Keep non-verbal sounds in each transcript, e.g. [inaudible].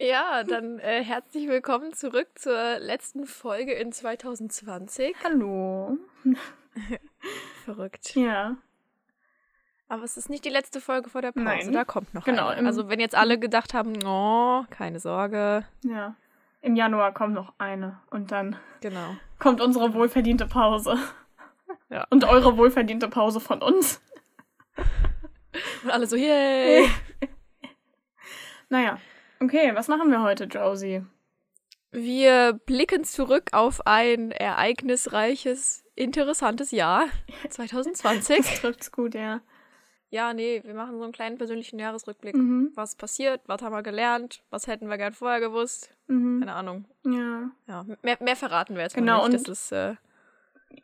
Ja, dann äh, herzlich willkommen zurück zur letzten Folge in 2020. Hallo. [laughs] Verrückt. Ja. Aber es ist nicht die letzte Folge vor der Pause, Nein. da kommt noch Genau, eine. Also wenn jetzt alle gedacht haben, oh, keine Sorge. Ja. Im Januar kommt noch eine und dann Genau. kommt unsere wohlverdiente Pause. Ja. Und eure wohlverdiente Pause von uns. Und alle so, yay. [laughs] Naja. Okay, was machen wir heute, Josie? Wir blicken zurück auf ein ereignisreiches, interessantes Jahr [laughs] 2020. Das trifft's gut, ja. Ja, nee, wir machen so einen kleinen persönlichen Jahresrückblick. Mhm. Was passiert, was haben wir gelernt, was hätten wir gern vorher gewusst. Mhm. Keine Ahnung. Ja. Ja, mehr, mehr verraten wir jetzt Genau, mal nicht. und- ist, äh,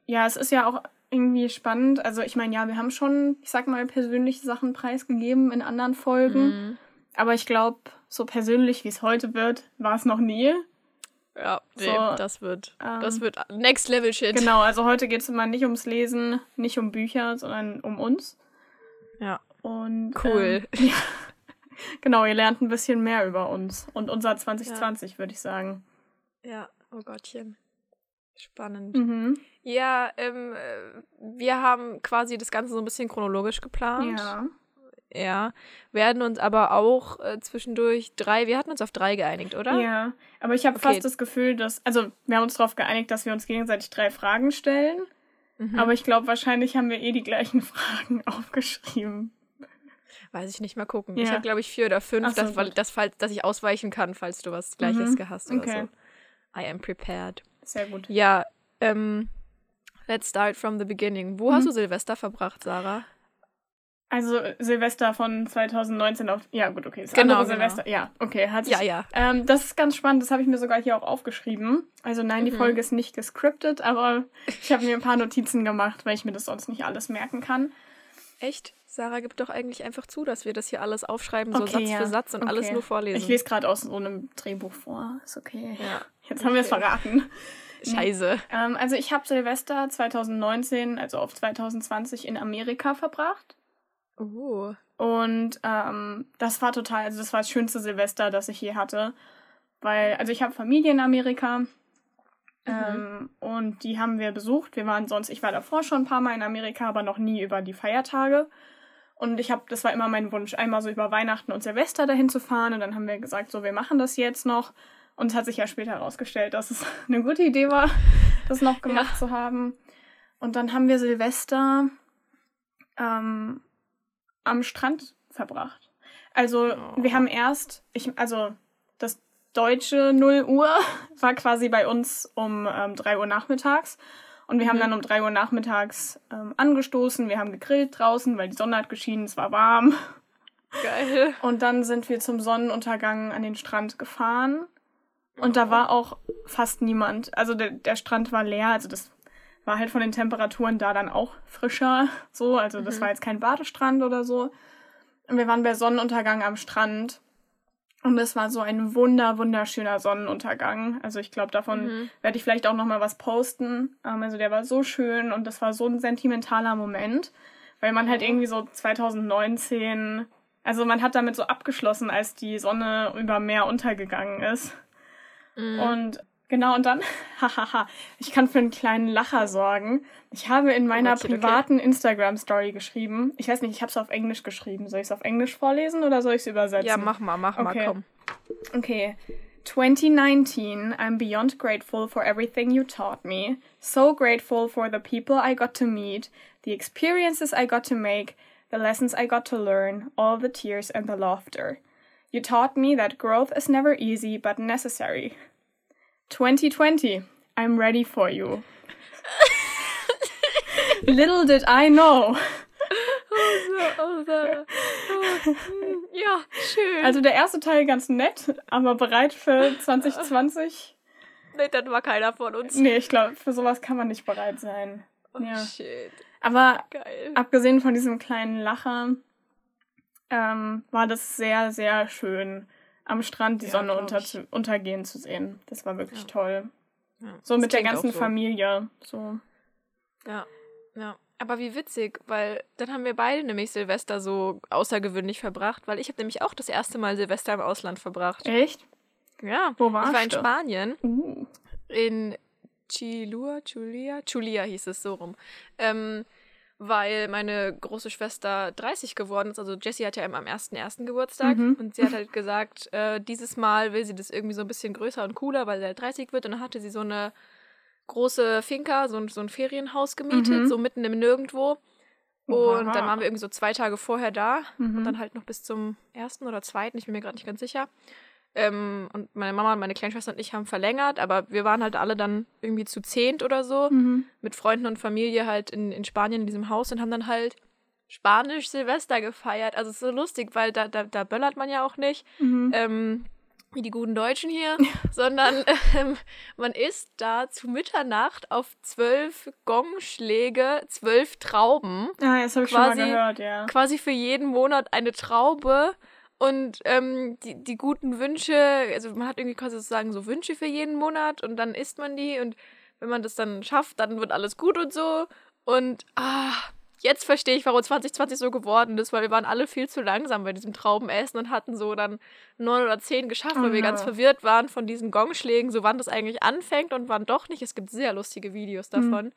Ja, es ist ja auch irgendwie spannend. Also ich meine, ja, wir haben schon, ich sag mal, persönliche Sachen preisgegeben in anderen Folgen. mhm. Aber ich glaube, so persönlich, wie es heute wird, war es noch nie. Ja, nee, So, das wird, ähm, das wird Next Level Shit. Genau, also heute geht es immer nicht ums Lesen, nicht um Bücher, sondern um uns. Ja, Und cool. Ähm, [laughs] ja, genau, ihr lernt ein bisschen mehr über uns und unser 2020, würde ich sagen. ja, oh Gottchen. Spannend. Mhm. Ja, ähm, äh, wir haben quasi das Ganze so ein bisschen chronologisch geplant. Ja. Ja. Werden uns aber auch äh, zwischendurch drei, wir hatten uns auf drei geeinigt, oder? Ja, aber ich habe Okay. fast das Gefühl, dass, also wir haben uns darauf geeinigt, dass wir uns gegenseitig drei Fragen stellen. Mhm. Aber ich glaube, wahrscheinlich haben wir eh die gleichen [laughs] Fragen aufgeschrieben. Weiß ich nicht, mal gucken. Ja. Ich habe, glaube ich, vier oder fünf, so, dass, weil, gut. dass, falls, dass ich ausweichen kann, falls du was Gleiches Mhm. gehast oder Okay. so. I am prepared. Sehr gut. Ja, ähm, let's start from the beginning. Wo Mhm. hast du Silvester verbracht, Sarah? Also Silvester von 2019 auf. Ja, gut, okay. Das Genau, genau. Silvester. Ja, okay. Hat sich, Ja, ja. Ähm, das ist ganz spannend, das habe ich mir sogar hier auch aufgeschrieben. Also nein, die Mhm. Folge ist nicht gescriptet, aber ich habe mir ein paar Notizen gemacht, weil ich mir das sonst nicht alles merken kann. Echt? Sarah gibt doch eigentlich einfach zu, dass wir das hier alles aufschreiben, so Okay, Satz ja. für Satz und alles Okay. nur vorlesen. Ich lese gerade aus so einem Drehbuch vor. Ist okay. Ja. Jetzt haben wir es Okay. verraten. Scheiße. Ähm, also ich habe Silvester 2019, also auf 2020 in Amerika verbracht. Oh. Und ähm, das war total, also das war das schönste Silvester, das ich je hatte. Weil, also ich habe Familie in Amerika. Ähm, und die haben wir besucht. Wir waren sonst, ich war davor schon ein paar Mal in Amerika, aber noch nie über die Feiertage. Und ich habe, das war immer mein Wunsch, einmal so über Weihnachten und Silvester dahin zu fahren. Und dann haben wir gesagt, so, wir machen das jetzt noch. Und es hat sich ja später herausgestellt, dass es [laughs] eine gute Idee war, das noch gemacht zu haben. Und dann haben wir Silvester ähm, am Strand verbracht. Also Oh. wir haben erst, ich, also das deutsche 0 Uhr [laughs] war quasi bei uns um ähm, 3 Uhr nachmittags. Und wir haben Mhm. dann um 3 Uhr nachmittags ähm, angestoßen. Wir haben gegrillt draußen, weil die Sonne hat geschienen, es war warm. Geil. [laughs] Und dann sind wir zum Sonnenuntergang an den Strand gefahren. Und da war auch fast niemand. Also der, der Strand war leer. Also das war halt von den Temperaturen da dann auch frischer. So, also das Mhm. war jetzt kein Badestrand oder so. Und wir waren bei Sonnenuntergang am Strand. Und es war so ein wunder, wunderschöner Sonnenuntergang. Also ich glaube, davon Mhm. werde ich vielleicht auch noch mal was posten. Ähm, also der war so schön und das war so ein sentimentaler Moment, weil man halt Ja. irgendwie so 2019, also man hat damit so abgeschlossen, als die Sonne über Meer untergegangen ist. Mhm. Und genau, und dann, [laughs] hahaha, ich kann für einen kleinen Lacher sorgen. Ich habe in meiner okay. privaten Instagram-Story geschrieben. Ich weiß nicht, ich habe es auf Englisch geschrieben. Soll ich es auf Englisch vorlesen oder soll ich es übersetzen? ja, mach mal, mach mal, Okay. komm. Okay. 2019, I'm beyond grateful for everything you taught me. So grateful for the people I got to meet, the experiences I got to make, the lessons I got to learn, all the tears and the laughter. You taught me that growth is never easy but necessary. 2020, I'm ready for you. Little did I know. Oh, Sarah. Oh, mm, ja, schön. Also der erste Teil ganz nett, aber bereit für 2020? nee, das war keiner von uns. Nee, ich glaube, für sowas kann man nicht bereit sein. Oh, ja. shit. Aber Geil. abgesehen von diesem kleinen Lacher ähm, war das sehr, sehr schön, am Strand die Ja, Sonne unter zu, untergehen zu sehen. Das war wirklich Ja. toll. Ja, So das mit der ganzen so. Familie. So. Ja, ja. Aber wie witzig, weil dann haben wir beide nämlich Silvester so außergewöhnlich verbracht, weil ich habe nämlich auch das erste Mal Silvester im Ausland verbracht. Echt? Ja, Wo warst ich war in du? Spanien, Uh. in Chilua, Chulia, Chulia hieß es so rum. Ähm, weil meine große Schwester 30 geworden ist. Also Jessie hat ja immer am 1.1. Geburtstag Mhm. und sie hat halt gesagt, äh, dieses Mal will sie das irgendwie so ein bisschen größer und cooler, weil sie halt 30 wird. Und dann hatte sie so eine große Finca, so ein, so ein Ferienhaus gemietet, Mhm. so mitten im Nirgendwo. Und dann waren wir irgendwie so zwei Tage vorher da Mhm. und dann halt noch bis zum ersten oder zweiten, ich bin mir gerade nicht ganz sicher. Ähm, und meine Mama und meine Kleinschwester und ich haben verlängert, aber wir waren halt alle dann irgendwie zu zehnt oder so Mhm. mit Freunden und Familie halt in, in Spanien in diesem Haus und haben dann halt Spanisch Silvester gefeiert. Also es ist so lustig, weil da, da, da böllert man ja auch nicht, Mhm. ähm, wie die guten Deutschen hier, [laughs] sondern ähm, man isst da zu Mitternacht auf zwölf Gongschläge, zwölf Trauben Ah, das habe ich schon mal quasi- gehört, ja. quasi für jeden Monat eine Traube und ähm, die, die guten Wünsche, also man hat irgendwie quasi sozusagen so Wünsche für jeden Monat und dann isst man die und wenn man das dann schafft, dann wird alles gut und so. Und ah, jetzt verstehe ich, warum 2020 so geworden ist, weil wir waren alle viel zu langsam bei diesem Traubenessen und hatten so dann neun oder zehn geschafft, weil Oh wir ganz verwirrt waren von diesen Gongschlägen, so wann das eigentlich anfängt und wann doch nicht. Es gibt sehr lustige Videos davon.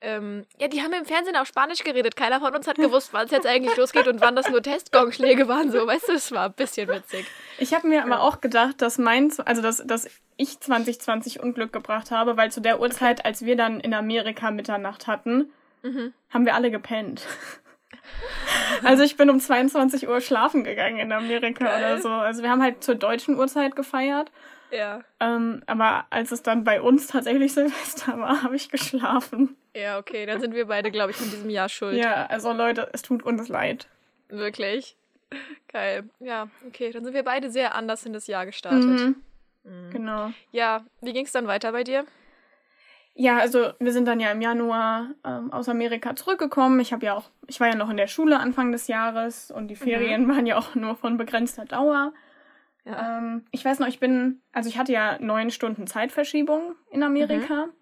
Ähm, ja, die haben im Fernsehen auf Spanisch geredet. Keiner von uns hat gewusst, wann es jetzt eigentlich losgeht und wann das nur Testgongschläge waren. So, weißt du, es war ein bisschen witzig. Ich habe mir aber auch gedacht, dass mein, also dass, dass ich 2020 Unglück gebracht habe, weil zu der Uhrzeit, als wir dann in Amerika Mitternacht hatten, Mhm. haben wir alle gepennt. [laughs] Also ich bin um 22 Uhr schlafen gegangen in Amerika Geil. oder so. Also wir haben halt zur deutschen Uhrzeit gefeiert. Ja. Ähm, aber als es dann bei uns tatsächlich [laughs] Silvester war, habe ich geschlafen. Ja, okay, dann sind wir beide, glaube ich, von diesem Jahr schuld. Ja, also Leute, es tut uns leid. Wirklich. Geil. Ja, okay, dann sind wir beide sehr anders in das Jahr gestartet. Mhm, Mhm. genau. Ja, wie ging es dann weiter bei dir? Ja, also wir sind dann ja im Januar ähm, aus Amerika zurückgekommen. Ich habe ja auch, ich war ja noch in der Schule Anfang des Jahres und die Ferien waren ja auch nur von begrenzter Dauer. Ja. Ähm, ich weiß noch, ich bin, also ich hatte ja neun Stunden Zeitverschiebung in Amerika. Und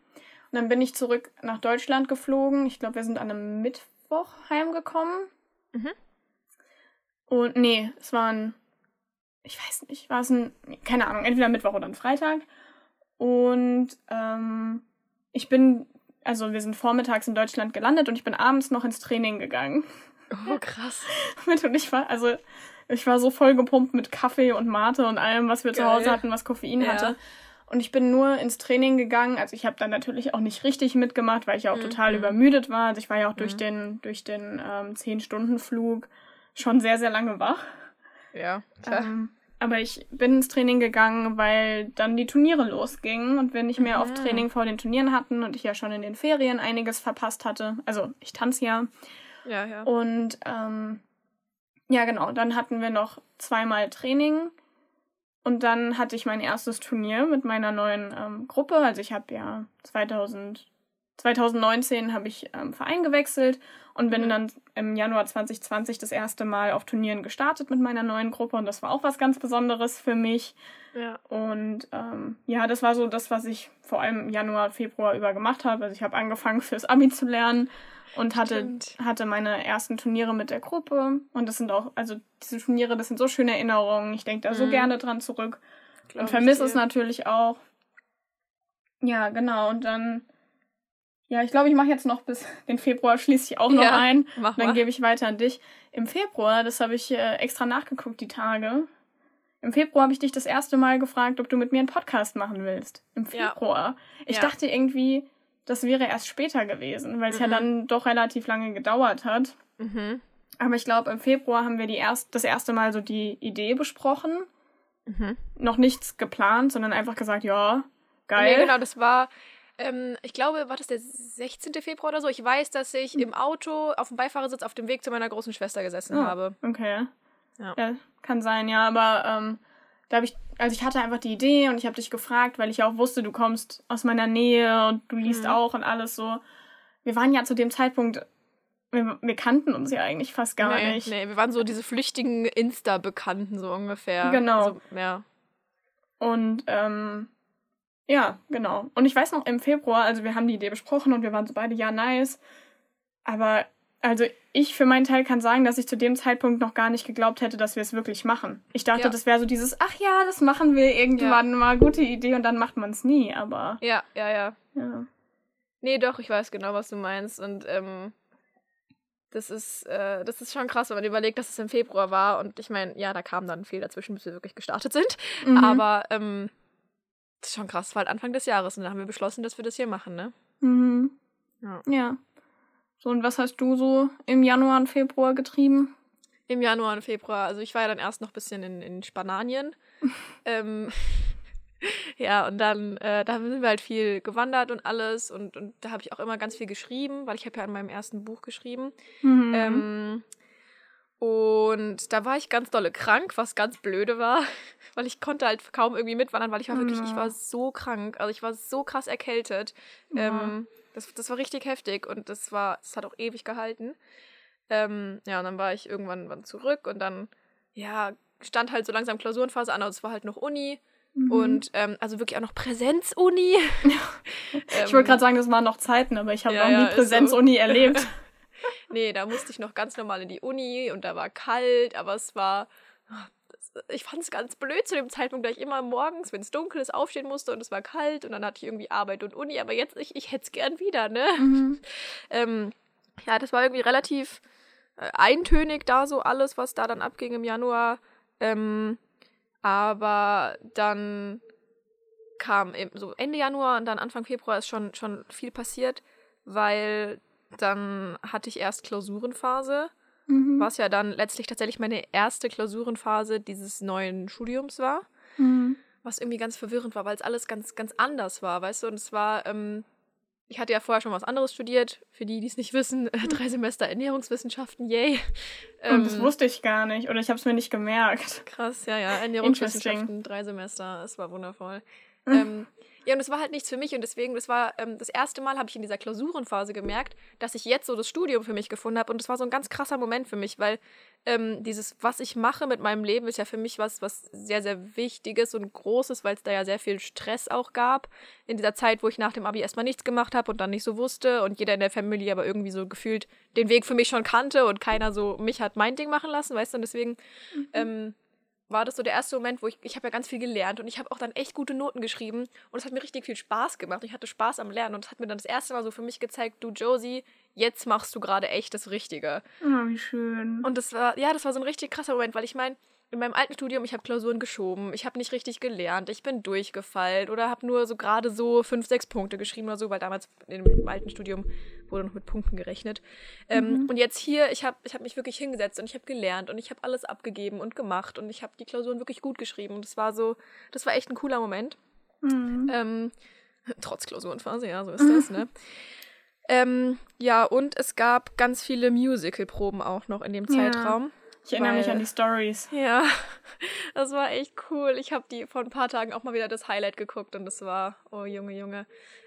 dann bin ich zurück nach Deutschland geflogen. Ich glaube, wir sind an einem Mittwoch heimgekommen. Mhm. Und nee, es war ein, ich weiß nicht, war es ein, keine Ahnung, entweder Mittwoch oder ein Freitag. Und ähm, ich bin, also wir sind vormittags in Deutschland gelandet und ich bin abends noch ins Training gegangen. Oh, [laughs] krass. Mit und ich war, also ich war so voll gepumpt mit Kaffee und Mate und allem, was wir zu Geil. Hause hatten, was Koffein Ja. hatte. Und ich bin nur ins Training gegangen. Also ich habe dann natürlich auch nicht richtig mitgemacht, weil ich auch Mhm. total übermüdet war. Also ich war ja auch durch Mhm. den, durch den ähm, 10-Stunden-Flug schon sehr, sehr lange wach. Ja, klar. Ähm, aber ich bin ins Training gegangen, weil dann die Turniere losgingen und wir nicht mehr auf Mhm. Training vor den Turnieren hatten und ich ja schon in den Ferien einiges verpasst hatte. Also ich tanze ja. ja, ja. Und ähm, ja, genau, dann hatten wir noch zweimal Training und dann hatte ich mein erstes Turnier mit meiner neuen ähm, Gruppe. Also ich habe ja 2000, 2019 habe ich ähm, Verein gewechselt und bin Mhm. dann im Januar 2020 das erste Mal auf Turnieren gestartet mit meiner neuen Gruppe und das war auch was ganz Besonderes für mich. ja. Und ähm, ja, das war so das, was ich vor allem im Januar, Februar über gemacht habe. Also ich habe angefangen fürs Abi zu lernen und hatte, Stimmt. hatte meine ersten Turniere mit der Gruppe. Und das sind auch, also diese Turniere, das sind so schöne Erinnerungen. Ich denke da so Mhm. gerne dran zurück Glaub und vermisse es natürlich auch. Ja, genau. Und dann, ja, ich glaube, ich mache jetzt noch bis [laughs] den Februar, schließe ich auch noch Ja, ein. Mach Dann gebe ich weiter an dich. Im Februar, das habe ich äh, extra nachgeguckt, die Tage. Im Februar habe ich dich das erste Mal gefragt, ob du mit mir einen Podcast machen willst. Im Ja. Februar. Ich Ja. dachte irgendwie, das wäre erst später gewesen, weil es ja Mhm. dann doch relativ lange gedauert hat. Mhm. Aber ich glaube, im Februar haben wir die erst, das erste Mal so die Idee besprochen. Mhm. Noch nichts geplant, sondern einfach gesagt, ja, geil. Nee, genau, das war, ähm, ich glaube, war das der 16. Februar oder so? Ich weiß, dass ich im Auto auf dem Beifahrersitz auf dem Weg zu meiner großen Schwester gesessen Ah. habe. Okay. Ja. kann sein, ja, aber ähm, da habe ich, also ich hatte einfach die Idee und ich habe dich gefragt, weil ich ja auch wusste, du kommst aus meiner Nähe und du liest Mhm. auch und alles so. Wir waren ja zu dem Zeitpunkt, wir, wir kannten uns ja eigentlich fast gar nee, nicht. Nee, wir waren so diese flüchtigen Insta-Bekannten, so ungefähr. Genau. Also, ja. Und ähm, ja, genau. Und ich weiß noch im Februar, also wir haben die Idee besprochen und wir waren so beide, ja, nice. Aber also ich für meinen Teil kann sagen, dass ich zu dem Zeitpunkt noch gar nicht geglaubt hätte, dass wir es wirklich machen. Ich dachte, Ja. das wäre so dieses, ach ja, das machen wir irgendwann mal, gute Idee und dann macht man es nie, aber Ja, ja, ja. ja. Nee, doch, ich weiß genau, was du meinst. Und ähm, das ist, äh, das ist schon krass, wenn man überlegt, dass es im Februar war. Und ich meine, ja, da kam dann viel dazwischen, bis wir wirklich gestartet sind. Mhm. Aber ähm, das ist schon krass, war halt Anfang des Jahres. Und dann haben wir beschlossen, dass wir das hier machen, ne? Mhm. Ja. Ja. So, und was hast du so im Januar und Februar getrieben? Im Januar und Februar. Also ich war ja dann erst noch ein bisschen in, in Spanien. [laughs] ähm, [laughs] ja, und dann, äh, da sind wir halt viel gewandert und alles. Und, und da habe ich auch immer ganz viel geschrieben, weil ich habe ja an meinem ersten Buch geschrieben. Mhm. Ähm, und da war ich ganz dolle krank, was ganz blöde war, [laughs] weil ich konnte halt kaum irgendwie mitwandern, weil ich war wirklich, ich Ja. war so krank, also ich war so krass erkältet. Ja. Ähm, das, das war richtig heftig und das war, das hat auch ewig gehalten. Ähm, ja, und dann war ich irgendwann wann zurück und dann, ja, stand halt so langsam Klausurenphase an, aber es war halt noch Uni Mhm. und ähm, also wirklich auch noch Präsenz-Uni. [laughs] [laughs] ich wollte gerade sagen, das waren noch Zeiten, aber ich habe ja, auch nie ja, ist so. Präsenzuni [laughs] erlebt. Nee, da musste ich noch ganz normal in die Uni und da war kalt, aber es war. Ich fand es ganz blöd zu dem Zeitpunkt, da ich immer morgens, wenn es dunkel ist, aufstehen musste und es war kalt und dann hatte ich irgendwie Arbeit und Uni, aber jetzt, ich, ich hätte es gern wieder, ne? Mhm. [laughs] Ähm, ja, das war irgendwie relativ äh, eintönig da so alles, was da dann abging im Januar. Ähm, aber dann kam eben so Ende Januar und dann Anfang Februar ist schon, schon viel passiert, weil dann hatte ich erst Klausurenphase, Mhm. was ja dann letztlich tatsächlich meine erste Klausurenphase dieses neuen Studiums war Mhm. was irgendwie ganz verwirrend war, weil es alles ganz, ganz anders war, weißt du? Und es war, ähm, ich hatte ja vorher schon was anderes studiert, für die, die es nicht wissen, äh, [laughs] drei Semester Ernährungswissenschaften, yay. [laughs] Und das Ähm, wusste ich gar nicht oder ich habe es mir nicht gemerkt. Krass, ja, ja, [laughs] Ernährungswissenschaften, drei Semester, es war wundervoll. Mhm. ähm, ja, und es war halt nichts für mich und deswegen, das war ähm, das erste Mal, habe ich in dieser Klausurenphase gemerkt, dass ich jetzt so das Studium für mich gefunden habe und das war so ein ganz krasser Moment für mich, weil ähm, dieses, was ich mache mit meinem Leben, ist ja für mich was, was sehr, sehr Wichtiges und Großes, weil es da ja sehr viel Stress auch gab in dieser Zeit, wo ich nach dem Abi erstmal nichts gemacht habe und dann nicht so wusste und jeder in der Familie aber irgendwie so gefühlt den Weg für mich schon kannte und keiner so mich hat mein Ding machen lassen, weißt du, und deswegen ähm, war das so der erste Moment, wo ich, ich habe ja ganz viel gelernt und ich habe auch dann echt gute Noten geschrieben und es hat mir richtig viel Spaß gemacht. Ich hatte Spaß am Lernen und es hat mir dann das erste Mal so für mich gezeigt, du Josie, jetzt machst du gerade echt das Richtige. Oh, wie schön. Und das war, ja, das war so ein richtig krasser Moment, weil ich meine, in meinem alten Studium, ich habe Klausuren geschoben, ich habe nicht richtig gelernt, ich bin durchgefallen oder habe nur so gerade so fünf, sechs Punkte geschrieben oder so, weil damals in dem alten Studium wurde noch mit Punkten gerechnet. Ähm, und jetzt hier, ich habe ich hab mich wirklich hingesetzt und ich habe gelernt und ich habe alles abgegeben und gemacht und ich habe die Klausuren wirklich gut geschrieben und das war so, das war echt ein cooler Moment. Mhm. Ähm, [laughs] trotz Klausurenphase, ja, so ist das, ne? [laughs] Ähm, ja, und es gab ganz viele Musical-Proben auch noch in dem Ja. Zeitraum. Ich erinnere mich an die Stories. Ja, [laughs] das war echt cool. Ich habe die vor ein paar Tagen auch mal wieder das Highlight geguckt und das war, oh Junge, Junge.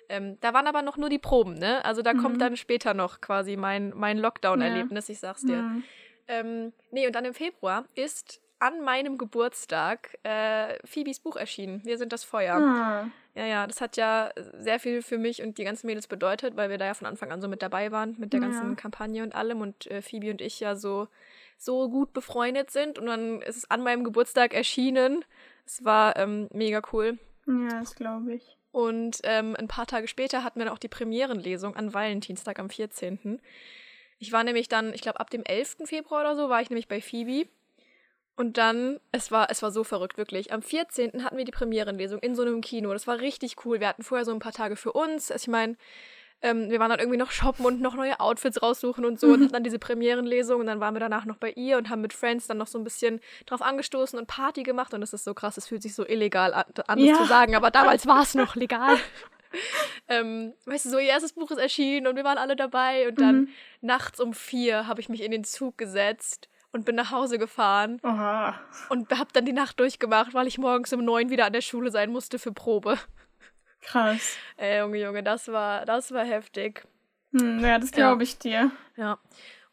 Ähm, da waren aber noch nur die Proben, ne? Also da Mhm. kommt dann später noch quasi mein, mein Lockdown-Erlebnis, ich sag's dir. Mhm. Ähm, nee, und dann im Februar ist an meinem Geburtstag äh, Phoebes Buch erschienen. Wir sind das Feuer. Ah. Ja, ja, das hat ja sehr viel für mich und die ganzen Mädels bedeutet, weil wir da ja von Anfang an so mit dabei waren, mit der ganzen Ja. Kampagne und allem und äh, Phoebe und ich ja so, so gut befreundet sind und dann ist es an meinem Geburtstag erschienen. Es war ähm, mega cool. Ja, das glaube ich. Und ähm, ein paar Tage später hatten wir dann auch die Premierenlesung an Valentinstag am 14. Ich war nämlich dann, ich glaube ab dem 11. Februar oder so, war ich nämlich bei Phoebe. Und dann, es war, es war so verrückt, wirklich. Am 14. hatten wir die Premierenlesung in so einem Kino. Das war richtig cool. Wir hatten vorher so ein paar Tage für uns. Also ich meine, ähm, wir waren dann irgendwie noch shoppen und noch neue Outfits raussuchen und so und hatten dann diese Premierenlesung und dann waren wir danach noch bei ihr und haben mit Friends dann noch so ein bisschen drauf angestoßen und Party gemacht und das ist so krass, es fühlt sich so illegal an, das Ja. zu sagen, aber damals war es noch legal. [laughs] ähm, weißt du, so ihr erstes Buch ist erschienen und wir waren alle dabei und dann Mhm. nachts um vier habe ich mich in den Zug gesetzt und bin nach Hause gefahren Oha. und habe dann die Nacht durchgemacht, weil ich morgens um neun wieder an der Schule sein musste für Probe. Krass. Ey, Junge, Junge, das war, das war heftig. Hm, ja, das glaube ich dir. Ja.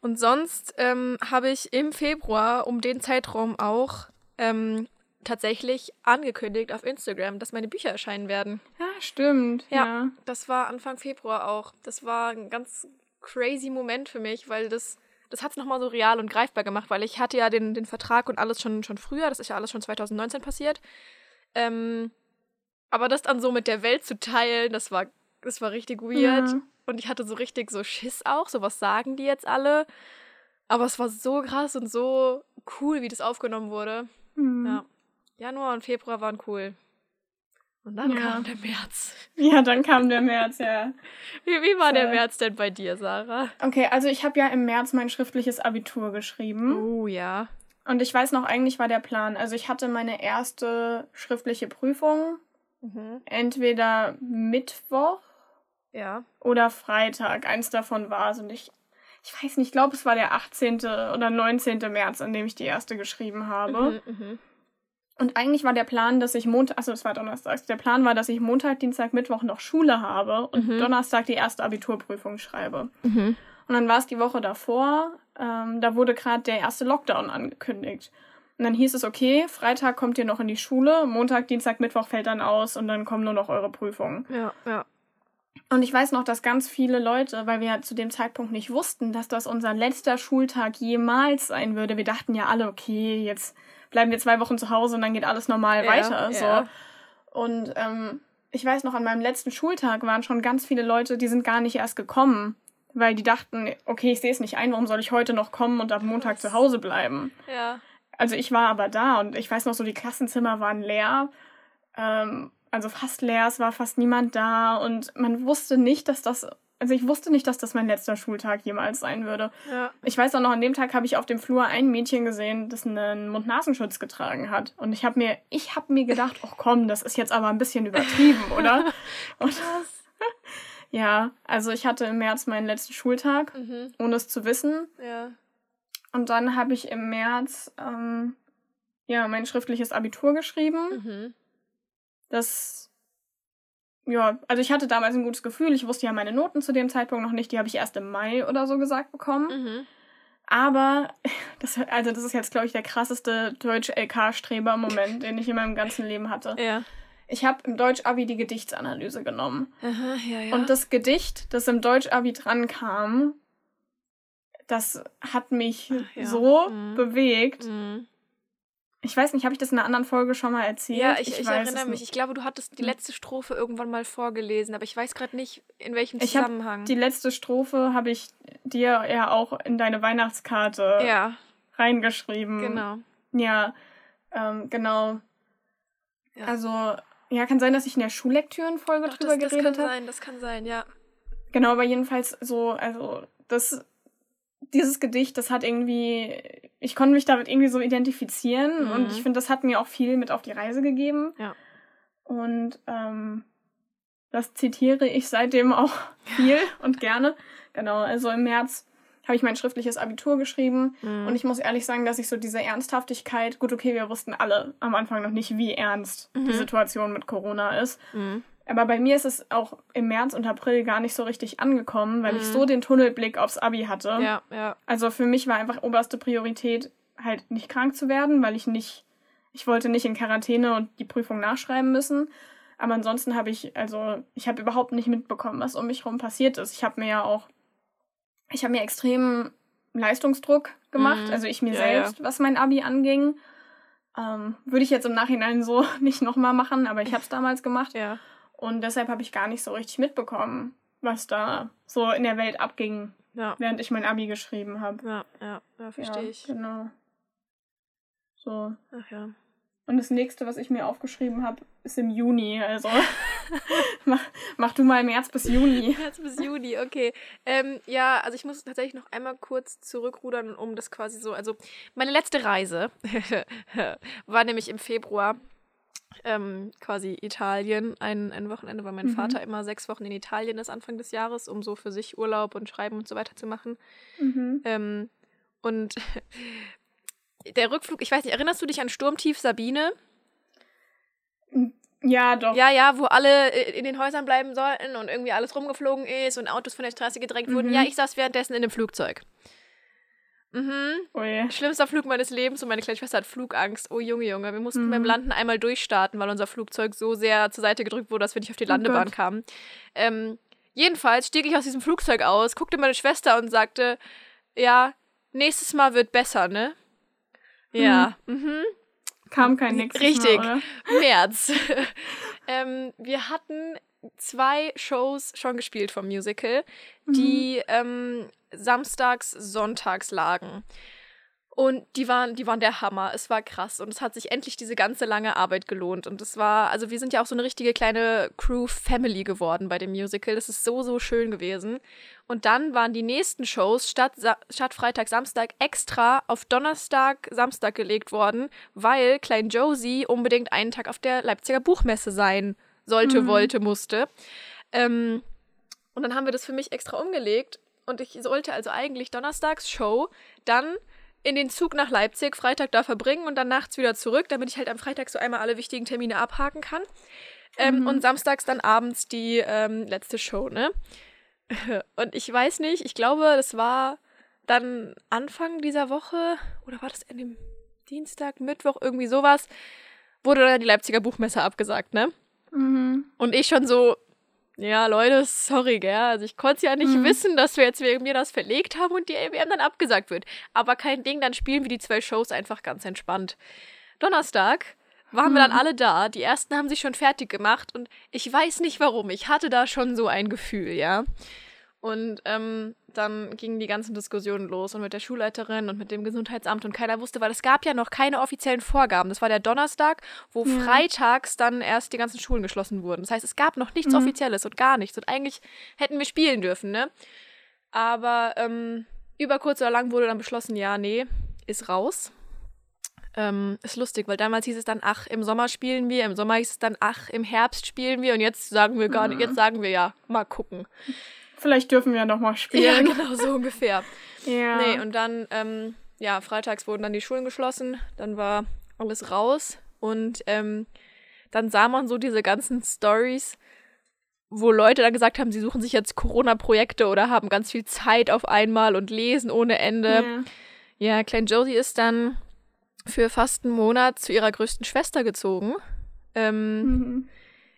Und sonst ähm, habe ich im Februar um den Zeitraum auch ähm, tatsächlich angekündigt auf Instagram, dass meine Bücher erscheinen werden. Ja, stimmt. Ja. Ja. Das war Anfang Februar auch. Das war ein ganz crazy Moment für mich, weil das, das hat es nochmal so real und greifbar gemacht, weil ich hatte ja den, den Vertrag und alles schon, schon früher, das ist ja alles schon 2019 passiert. Ähm, aber das dann so mit der Welt zu teilen, das war, das war richtig weird. Ja. Und ich hatte so richtig so Schiss auch, so was sagen die jetzt alle. Aber es war so krass und so cool, wie das aufgenommen wurde. Mhm. Ja. Januar und Februar waren cool. Und dann Ja. kam der März. Ja, dann kam der März, ja. Wie, wie war der Voll. März denn bei dir, Sarah? Okay, also ich habe ja im März mein schriftliches Abitur geschrieben. Oh ja. Und ich weiß noch, eigentlich war der Plan. Also ich hatte meine erste schriftliche Prüfung Mhm. entweder Mittwoch Ja. oder Freitag. Eins davon war es. Und ich, ich weiß nicht, ich glaube, es war der 18. oder 19. März, an dem ich die erste geschrieben habe. Mhm, mhm. Und eigentlich war der Plan, dass ich Montag, also es war Donnerstag, der Plan war, dass ich Montag, Dienstag, Mittwoch noch Schule habe und Mhm. Donnerstag die erste Abiturprüfung schreibe. Mhm. Und dann war es die Woche davor, ähm, da wurde gerade der erste Lockdown angekündigt. Und dann hieß es, okay, Freitag kommt ihr noch in die Schule, Montag, Dienstag, Mittwoch fällt dann aus und dann kommen nur noch eure Prüfungen. Ja, ja. Und ich weiß noch, dass ganz viele Leute, weil wir ja zu dem Zeitpunkt nicht wussten, dass das unser letzter Schultag jemals sein würde. Wir dachten ja alle, okay, jetzt bleiben wir zwei Wochen zu Hause und dann geht alles normal Ja, weiter. So. ja. Und ähm, ich weiß noch, an meinem letzten Schultag waren schon ganz viele Leute, die sind gar nicht erst gekommen, weil die dachten, okay, ich sehe es nicht ein, warum soll ich heute noch kommen und ab Montag zu Hause bleiben? Ja. Also ich war aber da und ich weiß noch so, die Klassenzimmer waren leer. Ähm, also fast leer, es war fast niemand da und man wusste nicht, dass das, also ich wusste nicht, dass das mein letzter Schultag jemals sein würde. Ja. Ich weiß auch noch, an dem Tag habe ich auf dem Flur ein Mädchen gesehen, das einen Mund-Nasenschutz getragen hat. Und ich habe mir, ich habe mir gedacht, ach komm, das ist jetzt aber ein bisschen übertrieben, oder? [laughs] Und [laughs] ja, also ich hatte im März meinen letzten Schultag, Mhm. ohne es zu wissen. Ja. Und dann habe ich im März ähm, ja mein schriftliches Abitur geschrieben. Mhm. Das ja, also ich hatte damals ein gutes Gefühl. Ich wusste ja meine Noten zu dem Zeitpunkt noch nicht. Die habe ich erst im Mai oder so gesagt bekommen. Mhm. Aber [laughs] das, also das ist jetzt, glaube ich, der krasseste Deutsch-LK-Streber im Moment, den ich in meinem ganzen Leben hatte. Ja. Ich habe im Deutsch-Abi die Gedichtsanalyse genommen. Aha, ja, ja. Und das Gedicht, das im Deutsch-Abi drankam, das hat mich Ach ja. so Mhm. bewegt. Mhm. Ich weiß nicht, habe ich das in einer anderen Folge schon mal erzählt? Ja, ich, ich, weiß erinnere mich. Ich glaube, du hattest die Hm. letzte Strophe irgendwann mal vorgelesen, aber ich weiß gerade nicht, in welchem Ich hab Zusammenhang. Die letzte Strophe habe ich dir ja auch in deine Weihnachtskarte ja, reingeschrieben. genau. Ja, ähm, genau. Ja. Also, ja, kann sein, dass ich in der Schullektüren-Folge drüber das, das kann geredet habe. sein, das kann sein, ja. Genau, aber jedenfalls so, also, das, dieses Gedicht, das hat irgendwie, ich konnte mich damit irgendwie so identifizieren Mhm. und ich finde, das hat mir auch viel mit auf die Reise gegeben. Ja. Und ähm, das zitiere ich seitdem auch [laughs] viel und gerne. Genau, also im März habe ich mein schriftliches Abitur geschrieben Mhm. und ich muss ehrlich sagen, dass ich so diese Ernsthaftigkeit, gut, okay, wir wussten alle am Anfang noch nicht, wie ernst Mhm. die Situation mit Corona ist. Aber bei mir ist es auch im März und April gar nicht so richtig angekommen, weil ich Mhm. so den Tunnelblick aufs Abi hatte. Ja, ja. Also für mich war einfach oberste Priorität, halt nicht krank zu werden, weil ich nicht, ich wollte nicht in Quarantäne und die Prüfung nachschreiben müssen. Aber ansonsten habe ich, also ich habe überhaupt nicht mitbekommen, was um mich herum passiert ist. Ich habe mir ja auch, ich habe mir extrem Leistungsdruck gemacht, Mhm. also ich mir Ja, selbst, was mein Abi anging. Ähm, würde ich jetzt im Nachhinein so [laughs] nicht nochmal machen, aber ich habe es damals gemacht. Ja. Und deshalb habe ich gar nicht so richtig mitbekommen, was da so in der Welt abging, Ja. während ich mein Abi geschrieben habe. Ja, ja, ja, verstehe ja, ich. Genau. So. Ach ja. Und das nächste, was ich mir aufgeschrieben habe, ist im Juni. Also [laughs] mach, mach du mal März bis Juni. [laughs] März bis Juni, okay. Ähm, ja, also ich muss tatsächlich noch einmal kurz zurückrudern, um das quasi so. Also, meine letzte Reise [laughs] war nämlich im Februar. Ähm, quasi Italien, ein, ein Wochenende, weil mein Mhm. Vater immer sechs Wochen in Italien ist Anfang des Jahres, um so für sich Urlaub und Schreiben und so weiter zu machen. Mhm. Ähm, und [laughs] der Rückflug, ich weiß nicht, erinnerst du dich an Sturmtief Sabine? Ja, doch. Ja, ja, wo alle äh, in den Häusern bleiben sollten und irgendwie alles rumgeflogen ist und Autos von der Straße gedrängt wurden. Mhm. Ja, ich saß währenddessen in dem Flugzeug. Mhm. Ui. Schlimmster Flug meines Lebens und meine kleine Schwester hat Flugangst. Oh Junge, Junge. Wir mussten Mhm. beim Landen einmal durchstarten, weil unser Flugzeug so sehr zur Seite gedrückt wurde, dass wir nicht auf die Landebahn Oh kamen. Ähm, jedenfalls stieg ich aus diesem Flugzeug aus, guckte meine Schwester und sagte, ja, nächstes Mal wird besser, ne? Ja. Mhm. Kam kein nächstes Richtig. Mal, März. [laughs] ähm, wir hatten zwei Shows schon gespielt vom Musical, die ähm, samstags, sonntags lagen. Und die waren, die waren der Hammer. Es war krass. Und es hat sich endlich diese ganze lange Arbeit gelohnt. Und es war, also wir sind ja auch so eine richtige kleine Crew-Family geworden bei dem Musical. Das ist so, so schön gewesen. Und dann waren die nächsten Shows statt, statt Freitag, Samstag extra auf Donnerstag, Samstag gelegt worden, weil Klein Josie unbedingt einen Tag auf der Leipziger Buchmesse sein sollte, Mhm. wollte, musste. Ähm, und dann haben wir das für mich extra umgelegt. Und ich sollte also eigentlich Donnerstags Show dann in den Zug nach Leipzig Freitag da verbringen und dann nachts wieder zurück, damit ich halt am Freitag so einmal alle wichtigen Termine abhaken kann. Ähm, Mhm. Und samstags dann abends die ähm, letzte Show, ne? [laughs] Und ich weiß nicht, ich glaube, das war dann Anfang dieser Woche oder war das in dem Dienstag, Mittwoch, irgendwie sowas, wurde dann die Leipziger Buchmesse abgesagt, ne? Mhm. Und ich schon so, ja, Leute, sorry, gell? Also ich konnte ja nicht Mhm. wissen, dass wir jetzt wegen mir das verlegt haben und die LWM dann abgesagt wird. Aber kein Ding, dann spielen wir die zwei Shows einfach ganz entspannt. Donnerstag waren wir dann Mhm. alle da. Die ersten haben sich schon fertig gemacht und ich weiß nicht warum. Ich hatte da schon so ein Gefühl, ja. Und ähm, dann gingen die ganzen Diskussionen los und mit der Schulleiterin und mit dem Gesundheitsamt und keiner wusste, weil es gab ja noch keine offiziellen Vorgaben. Das war der Donnerstag, wo Ja. freitags dann erst die ganzen Schulen geschlossen wurden. Das heißt, es gab noch nichts Mhm. Offizielles und gar nichts. Und eigentlich hätten wir spielen dürfen, ne? Aber ähm, über kurz oder lang wurde dann beschlossen, ja, nee, ist raus. Ähm, ist lustig, weil damals hieß es dann, ach, im Sommer spielen wir, im Sommer hieß es dann, ach, im Herbst spielen wir und jetzt sagen wir gar nicht, jetzt sagen wir ja, mal gucken. Vielleicht dürfen wir noch mal [laughs] Ja, spielen. genau, so ungefähr. [laughs] Ja. Nee, und dann, ähm, ja, freitags wurden dann die Schulen geschlossen, dann war alles raus und ähm, dann sah man so diese ganzen Stories, wo Leute dann gesagt haben, sie suchen sich jetzt Corona-Projekte oder haben ganz viel Zeit auf einmal und lesen ohne Ende. ja. Ja, Klein Josie ist dann für fast einen Monat zu ihrer größten Schwester gezogen. Ähm, Mhm.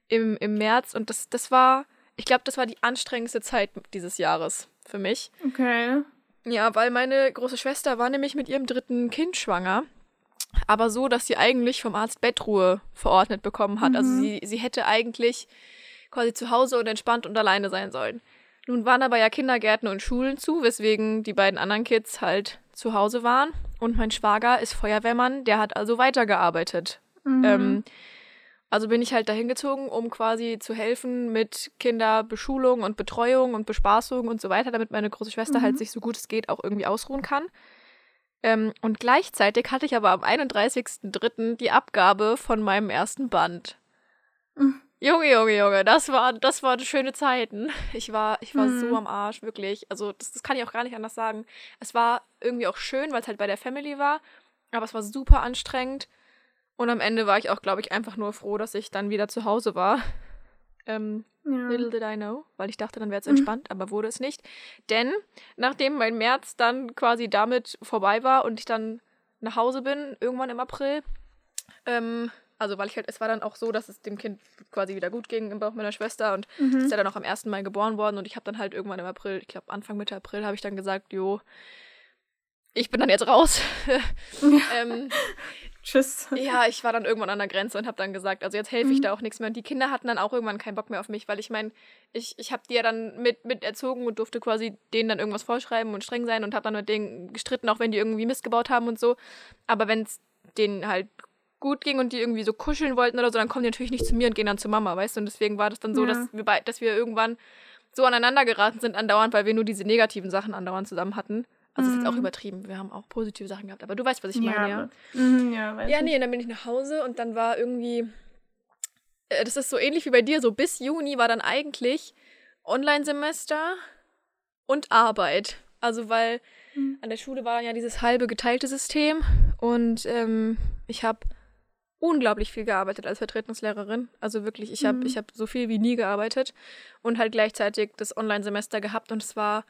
im, im März und das, das war, ich glaube, das war die anstrengendste Zeit dieses Jahres für mich. Okay. Ja, weil meine große Schwester war nämlich mit ihrem dritten Kind schwanger. Aber so, dass sie eigentlich vom Arzt Bettruhe verordnet bekommen hat. Also Mhm. sie, sie hätte eigentlich quasi zu Hause und entspannt und alleine sein sollen. Nun waren aber ja Kindergärten und Schulen zu, weswegen die beiden anderen Kids halt zu Hause waren. Und mein Schwager ist Feuerwehrmann, der hat also weitergearbeitet. Mhm. Ähm, also bin ich halt dahin gezogen, um quasi zu helfen mit Kinderbeschulung und Betreuung und Bespaßung und so weiter, damit meine große Schwester Mhm. halt sich so gut es geht auch irgendwie ausruhen kann. Ähm, und gleichzeitig hatte ich aber am 31.03. die Abgabe von meinem ersten Band. Mhm. Junge, Junge, Junge, das war, das waren schöne Zeiten. Ich war, ich war Mhm. so am Arsch, wirklich. Also, das, das kann ich auch gar nicht anders sagen. Es war irgendwie auch schön, weil es halt bei der Family war, aber es war super anstrengend. Und am Ende war ich auch, glaube ich, einfach nur froh, dass ich dann wieder zu Hause war. Ähm, ja. little did I know, weil ich dachte, dann wäre es Mhm. entspannt, aber wurde es nicht. Denn nachdem mein März dann quasi damit vorbei war und ich dann nach Hause bin, irgendwann im April, ähm, also weil ich halt, es war dann auch so, dass es dem Kind quasi wieder gut ging im Bauch meiner Schwester und Mhm. ist ja dann auch am 1. Mai geboren worden und ich habe dann halt irgendwann im April, ich glaube Anfang Mitte April, habe ich dann gesagt, jo, ich bin dann jetzt raus. [laughs] ähm, Tschüss. ja, ich war dann irgendwann an der Grenze und habe dann gesagt, also jetzt helfe ich Mhm. da auch nichts mehr. Und die Kinder hatten dann auch irgendwann keinen Bock mehr auf mich, weil ich meine, ich, ich habe die ja dann mit, mit erzogen und durfte quasi denen dann irgendwas vorschreiben und streng sein und habe dann mit denen gestritten, auch wenn die irgendwie Mist gebaut haben und so. Aber wenn es denen halt gut ging und die irgendwie so kuscheln wollten oder so, dann kommen die natürlich nicht zu mir und gehen dann zu Mama, weißt du? Und deswegen war das dann so, Ja. dass wir bei, dass wir irgendwann so aneinander geraten sind andauernd, weil wir nur diese negativen Sachen andauernd zusammen hatten. Also das ist jetzt auch Mhm. übertrieben. Wir haben auch positive Sachen gehabt, aber du weißt, was ich meine, ja. Mhm, ja, weiß Ja, nee, und dann bin ich nach Hause und dann war irgendwie, äh, das ist so ähnlich wie bei dir, so bis Juni war dann eigentlich Online-Semester und Arbeit. Also weil Mhm. an der Schule war dann ja dieses halbe geteilte System und ähm, ich habe unglaublich viel gearbeitet als Vertretungslehrerin. Also wirklich, ich habe Mhm. ich hab so viel wie nie gearbeitet und halt gleichzeitig das Online-Semester gehabt und es war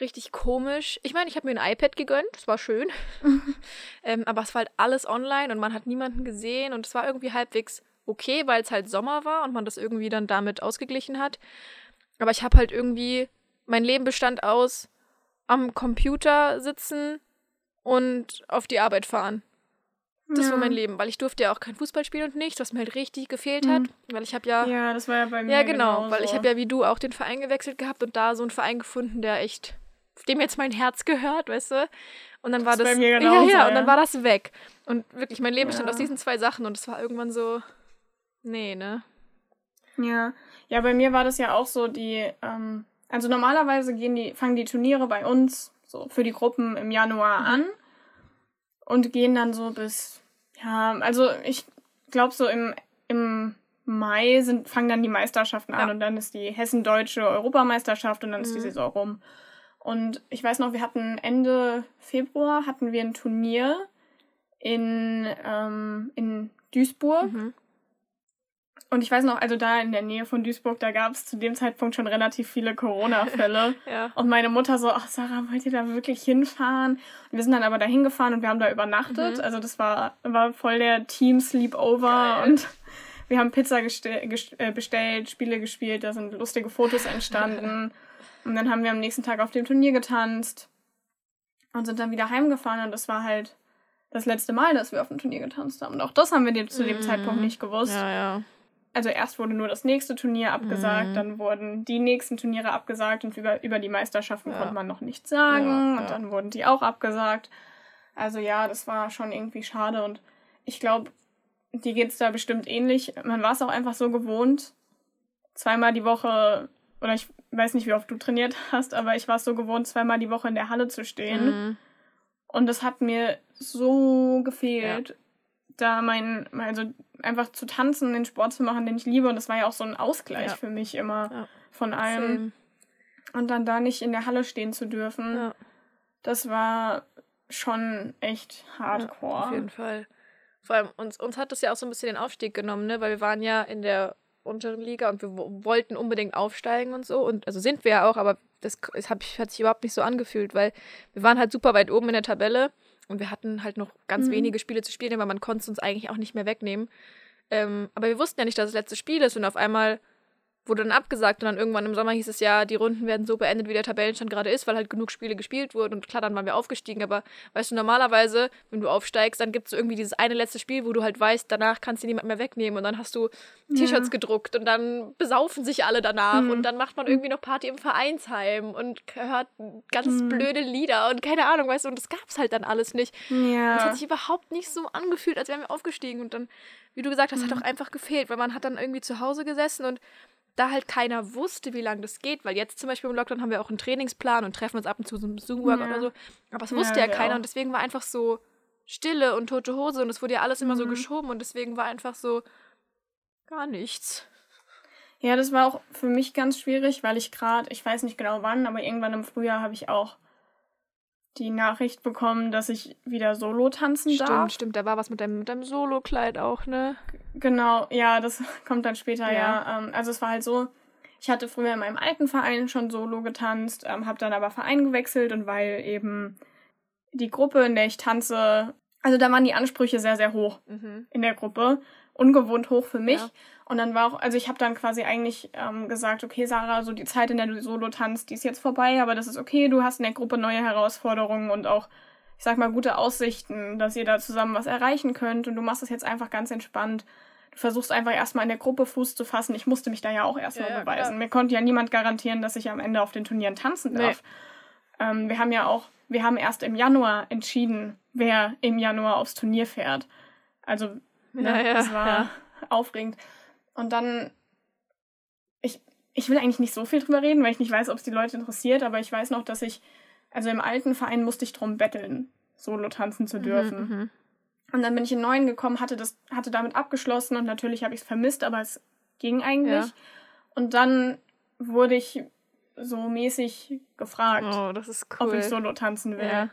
richtig komisch. Ich meine, ich habe mir ein iPad gegönnt, das war schön. [laughs] ähm, aber es war halt alles online und man hat niemanden gesehen und es war irgendwie halbwegs okay, weil es halt Sommer war und man das irgendwie dann damit ausgeglichen hat. Aber ich habe halt irgendwie, mein Leben bestand aus am Computer sitzen, und auf die Arbeit fahren. Das Ja. war mein Leben, weil ich durfte ja auch kein Fußball spielen und nichts, was mir halt richtig gefehlt hat, Mhm. weil ich habe ja Ja, das war ja bei mir. ja genau, weil ich genauso. habe ja wie du auch den Verein gewechselt gehabt und da so einen Verein gefunden, der echt dem jetzt mein Herz gehört, weißt du? Und dann war Das das, ja genauso, ja, und dann ja. war das weg. Und wirklich mein Leben bestand Ja. aus diesen zwei Sachen und es war irgendwann so nee, ne? Ja. Ja, bei mir war das ja auch so, die, ähm, also normalerweise gehen die, fangen die Turniere bei uns so für die Gruppen im Januar Mhm. an und gehen dann so bis, ja, also ich glaube so im, im Mai sind, fangen dann die Meisterschaften an Ja. und dann ist die Hessen-Deutsche Europameisterschaft und dann ist die Mhm. Saison rum. Und ich weiß noch, wir hatten Ende Februar hatten wir ein Turnier in, ähm, in Duisburg. Mhm. Und ich weiß noch, also da in der Nähe von Duisburg, da gab es zu dem Zeitpunkt schon relativ viele Corona-Fälle. [laughs] Ja. und meine Mutter so, ach Sarah, wollt ihr da wirklich hinfahren? Und wir sind dann aber da hingefahren und wir haben da übernachtet. Mhm. Also das war, war voll der Team-Sleepover und [laughs] wir haben Pizza gest- äh, bestellt, Spiele gespielt, da sind lustige Fotos entstanden. [laughs] und dann haben wir am nächsten Tag auf dem Turnier getanzt und sind dann wieder heimgefahren und das war halt das letzte Mal, dass wir auf dem Turnier getanzt haben. Und auch das haben wir zu dem Mhm. Zeitpunkt nicht gewusst Ja, ja. also erst wurde nur das nächste Turnier abgesagt, Mhm. dann wurden die nächsten Turniere abgesagt und über, über die Meisterschaften Ja. konnte man noch nichts sagen und dann wurden die auch abgesagt. Also ja, das war schon irgendwie schade und ich glaube, dir geht's da bestimmt ähnlich. Man war es auch einfach so gewohnt, zweimal die Woche, oder ich weiß nicht, wie oft du trainiert hast, aber ich war es so gewohnt, zweimal die Woche in der Halle zu stehen. Mhm. Und das hat mir so gefehlt, da mein, also einfach zu tanzen, den Sport zu machen, den ich liebe. Und das war ja auch so ein Ausgleich Ja. für mich immer Ja. von allem. Same. Und dann da nicht in der Halle stehen zu dürfen, Ja. das war schon echt hardcore. Auf jeden Fall. Vor allem, uns, uns hat das ja auch so ein bisschen den Aufstieg genommen, ne? Weil wir waren ja in der unteren Liga und wir wo- wollten unbedingt aufsteigen und so. Und also sind wir ja auch, aber das, das hab hat sich überhaupt nicht so angefühlt, weil wir waren halt super weit oben in der Tabelle und wir hatten halt noch ganz Mhm. wenige Spiele zu spielen, aber man konnte es uns eigentlich auch nicht mehr wegnehmen. Ähm, aber wir wussten ja nicht, dass das letzte Spiel ist und auf einmal wurde dann abgesagt und dann irgendwann im Sommer hieß es ja, die Runden werden so beendet, wie der Tabellenstand gerade ist, weil halt genug Spiele gespielt wurden und klar, dann waren wir aufgestiegen, aber weißt du, normalerweise, wenn du aufsteigst, dann gibt es irgendwie dieses eine letzte Spiel, wo du halt weißt, danach kannst du niemand mehr wegnehmen und dann hast du T-Shirts Ja. gedruckt und dann besaufen sich alle danach Mhm. und dann macht man irgendwie noch Party im Vereinsheim und hört ganz Mhm. blöde Lieder und keine Ahnung, weißt du, und das gab's halt dann alles nicht. Das Ja. hat sich überhaupt nicht so angefühlt, als wären wir aufgestiegen. Und dann, wie du gesagt hast, Mhm. hat auch einfach gefehlt, weil man hat dann irgendwie zu Hause gesessen und da halt keiner wusste, wie lange das geht. Weil jetzt zum Beispiel im Lockdown haben wir auch einen Trainingsplan und treffen uns ab und zu zum Zoom-Work Ja. oder so. Aber es Ja, wusste ja, wir keiner auch. und deswegen war einfach so Stille und tote Hose und es wurde ja alles immer so Mhm. geschoben und deswegen war einfach so gar nichts. ja, das war auch für mich ganz schwierig, weil ich gerade, ich weiß nicht genau wann, aber irgendwann im Frühjahr habe ich auch die Nachricht bekommen, dass ich wieder Solo tanzen darf. Stimmt, stimmt, da war was mit deinem, mit deinem Solo-Kleid auch, ne? Genau, ja, das [laughs] kommt dann später, ja. Ja. Ähm, also es war halt so, ich hatte früher in meinem alten Verein schon Solo getanzt, ähm, habe dann aber Verein gewechselt und weil eben die Gruppe, in der ich tanze, also da waren die Ansprüche sehr, sehr hoch Mhm. in der Gruppe, ungewohnt hoch für mich. Ja. Und dann war auch, also ich habe dann quasi eigentlich ähm, gesagt, okay, Sarah, so die Zeit, in der du Solo tanzt, die ist jetzt vorbei, aber das ist okay, du hast in der Gruppe neue Herausforderungen und auch, ich sag mal, gute Aussichten, dass ihr da zusammen was erreichen könnt und du machst das jetzt einfach ganz entspannt. Du versuchst einfach erstmal in der Gruppe Fuß zu fassen. Ich musste mich da ja auch erstmal Ja, ja, beweisen. klar. Mir konnte ja niemand garantieren, dass ich am Ende auf den Turnieren tanzen Nee. darf. Ähm, wir haben ja auch, wir haben erst im Januar entschieden, wer im Januar aufs Turnier fährt. Also, Ja, ja, das war ja. aufregend. Und dann, ich, ich will eigentlich nicht so viel drüber reden, weil ich nicht weiß, ob es die Leute interessiert, aber ich weiß noch, dass ich, also im alten Verein musste ich drum betteln, Solo tanzen zu dürfen. Mhm, mhm. Und dann bin ich in neuen gekommen, hatte das, hatte damit abgeschlossen und natürlich habe ich es vermisst, aber es ging eigentlich. Ja. Und dann wurde ich so mäßig gefragt, Oh, das ist cool. ob ich Solo tanzen will. Ja.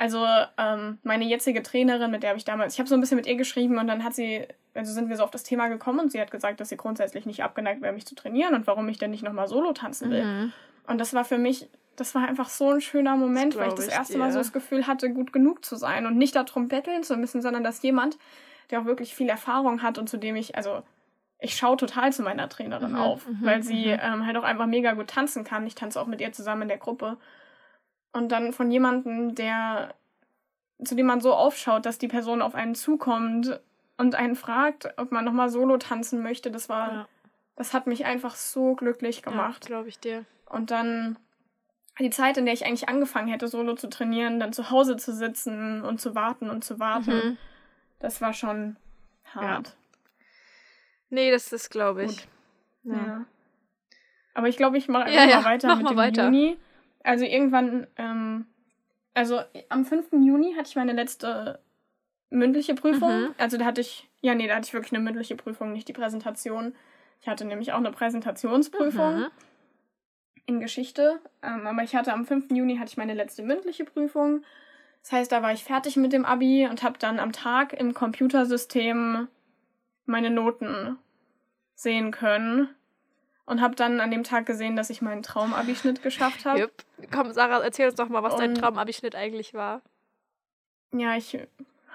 Also ähm, meine jetzige Trainerin, mit der habe ich damals, ich habe so ein bisschen mit ihr geschrieben und dann hat sie, also sind wir so auf das Thema gekommen und sie hat gesagt, dass sie grundsätzlich nicht abgeneigt wäre, mich zu trainieren und warum ich denn nicht nochmal Solo tanzen will. Mhm. Und das war für mich, das war einfach so ein schöner Moment, weil ich das ich erste dir. Mal so das Gefühl hatte, gut genug zu sein und nicht darum betteln zu müssen, sondern dass jemand, der auch wirklich viel Erfahrung hat und zu dem ich, also ich schaue total zu meiner Trainerin Mhm, auf, mhm, weil sie mhm. ähm, halt auch einfach mega gut tanzen kann. Ich tanze auch mit ihr zusammen in der Gruppe. Und dann von jemandem, der zu dem man so aufschaut, dass die Person auf einen zukommt und einen fragt, ob man nochmal Solo tanzen möchte, das war, ja. das hat mich einfach so glücklich gemacht. Ja, glaube ich dir. Und dann die Zeit, in der ich eigentlich angefangen hätte, Solo zu trainieren, dann zu Hause zu sitzen und zu warten und zu warten, mhm. das war schon hart. Ja. Nee, das ist, glaube ich. Ja. ja. Aber ich glaube, ich mache einfach ja, mal weiter mach mit mal dem weiter. Juni. Also irgendwann, ähm, also am 5. Juni hatte ich meine letzte mündliche Prüfung. Mhm. Also da hatte ich, ja, nee, da hatte ich wirklich eine mündliche Prüfung, nicht die Präsentation. Ich hatte nämlich auch eine Präsentationsprüfung mhm. in Geschichte. Ähm, aber ich hatte am 5. Juni hatte ich meine letzte mündliche Prüfung. Das heißt, da war ich fertig mit dem Abi und habe dann am Tag im Computersystem meine Noten sehen können. Und habe dann an dem Tag gesehen, dass ich meinen Traumabischnitt geschafft habe. Yep. Komm, Sarah, erzähl uns doch mal, was und, dein Traumabischnitt eigentlich war. Ja, ich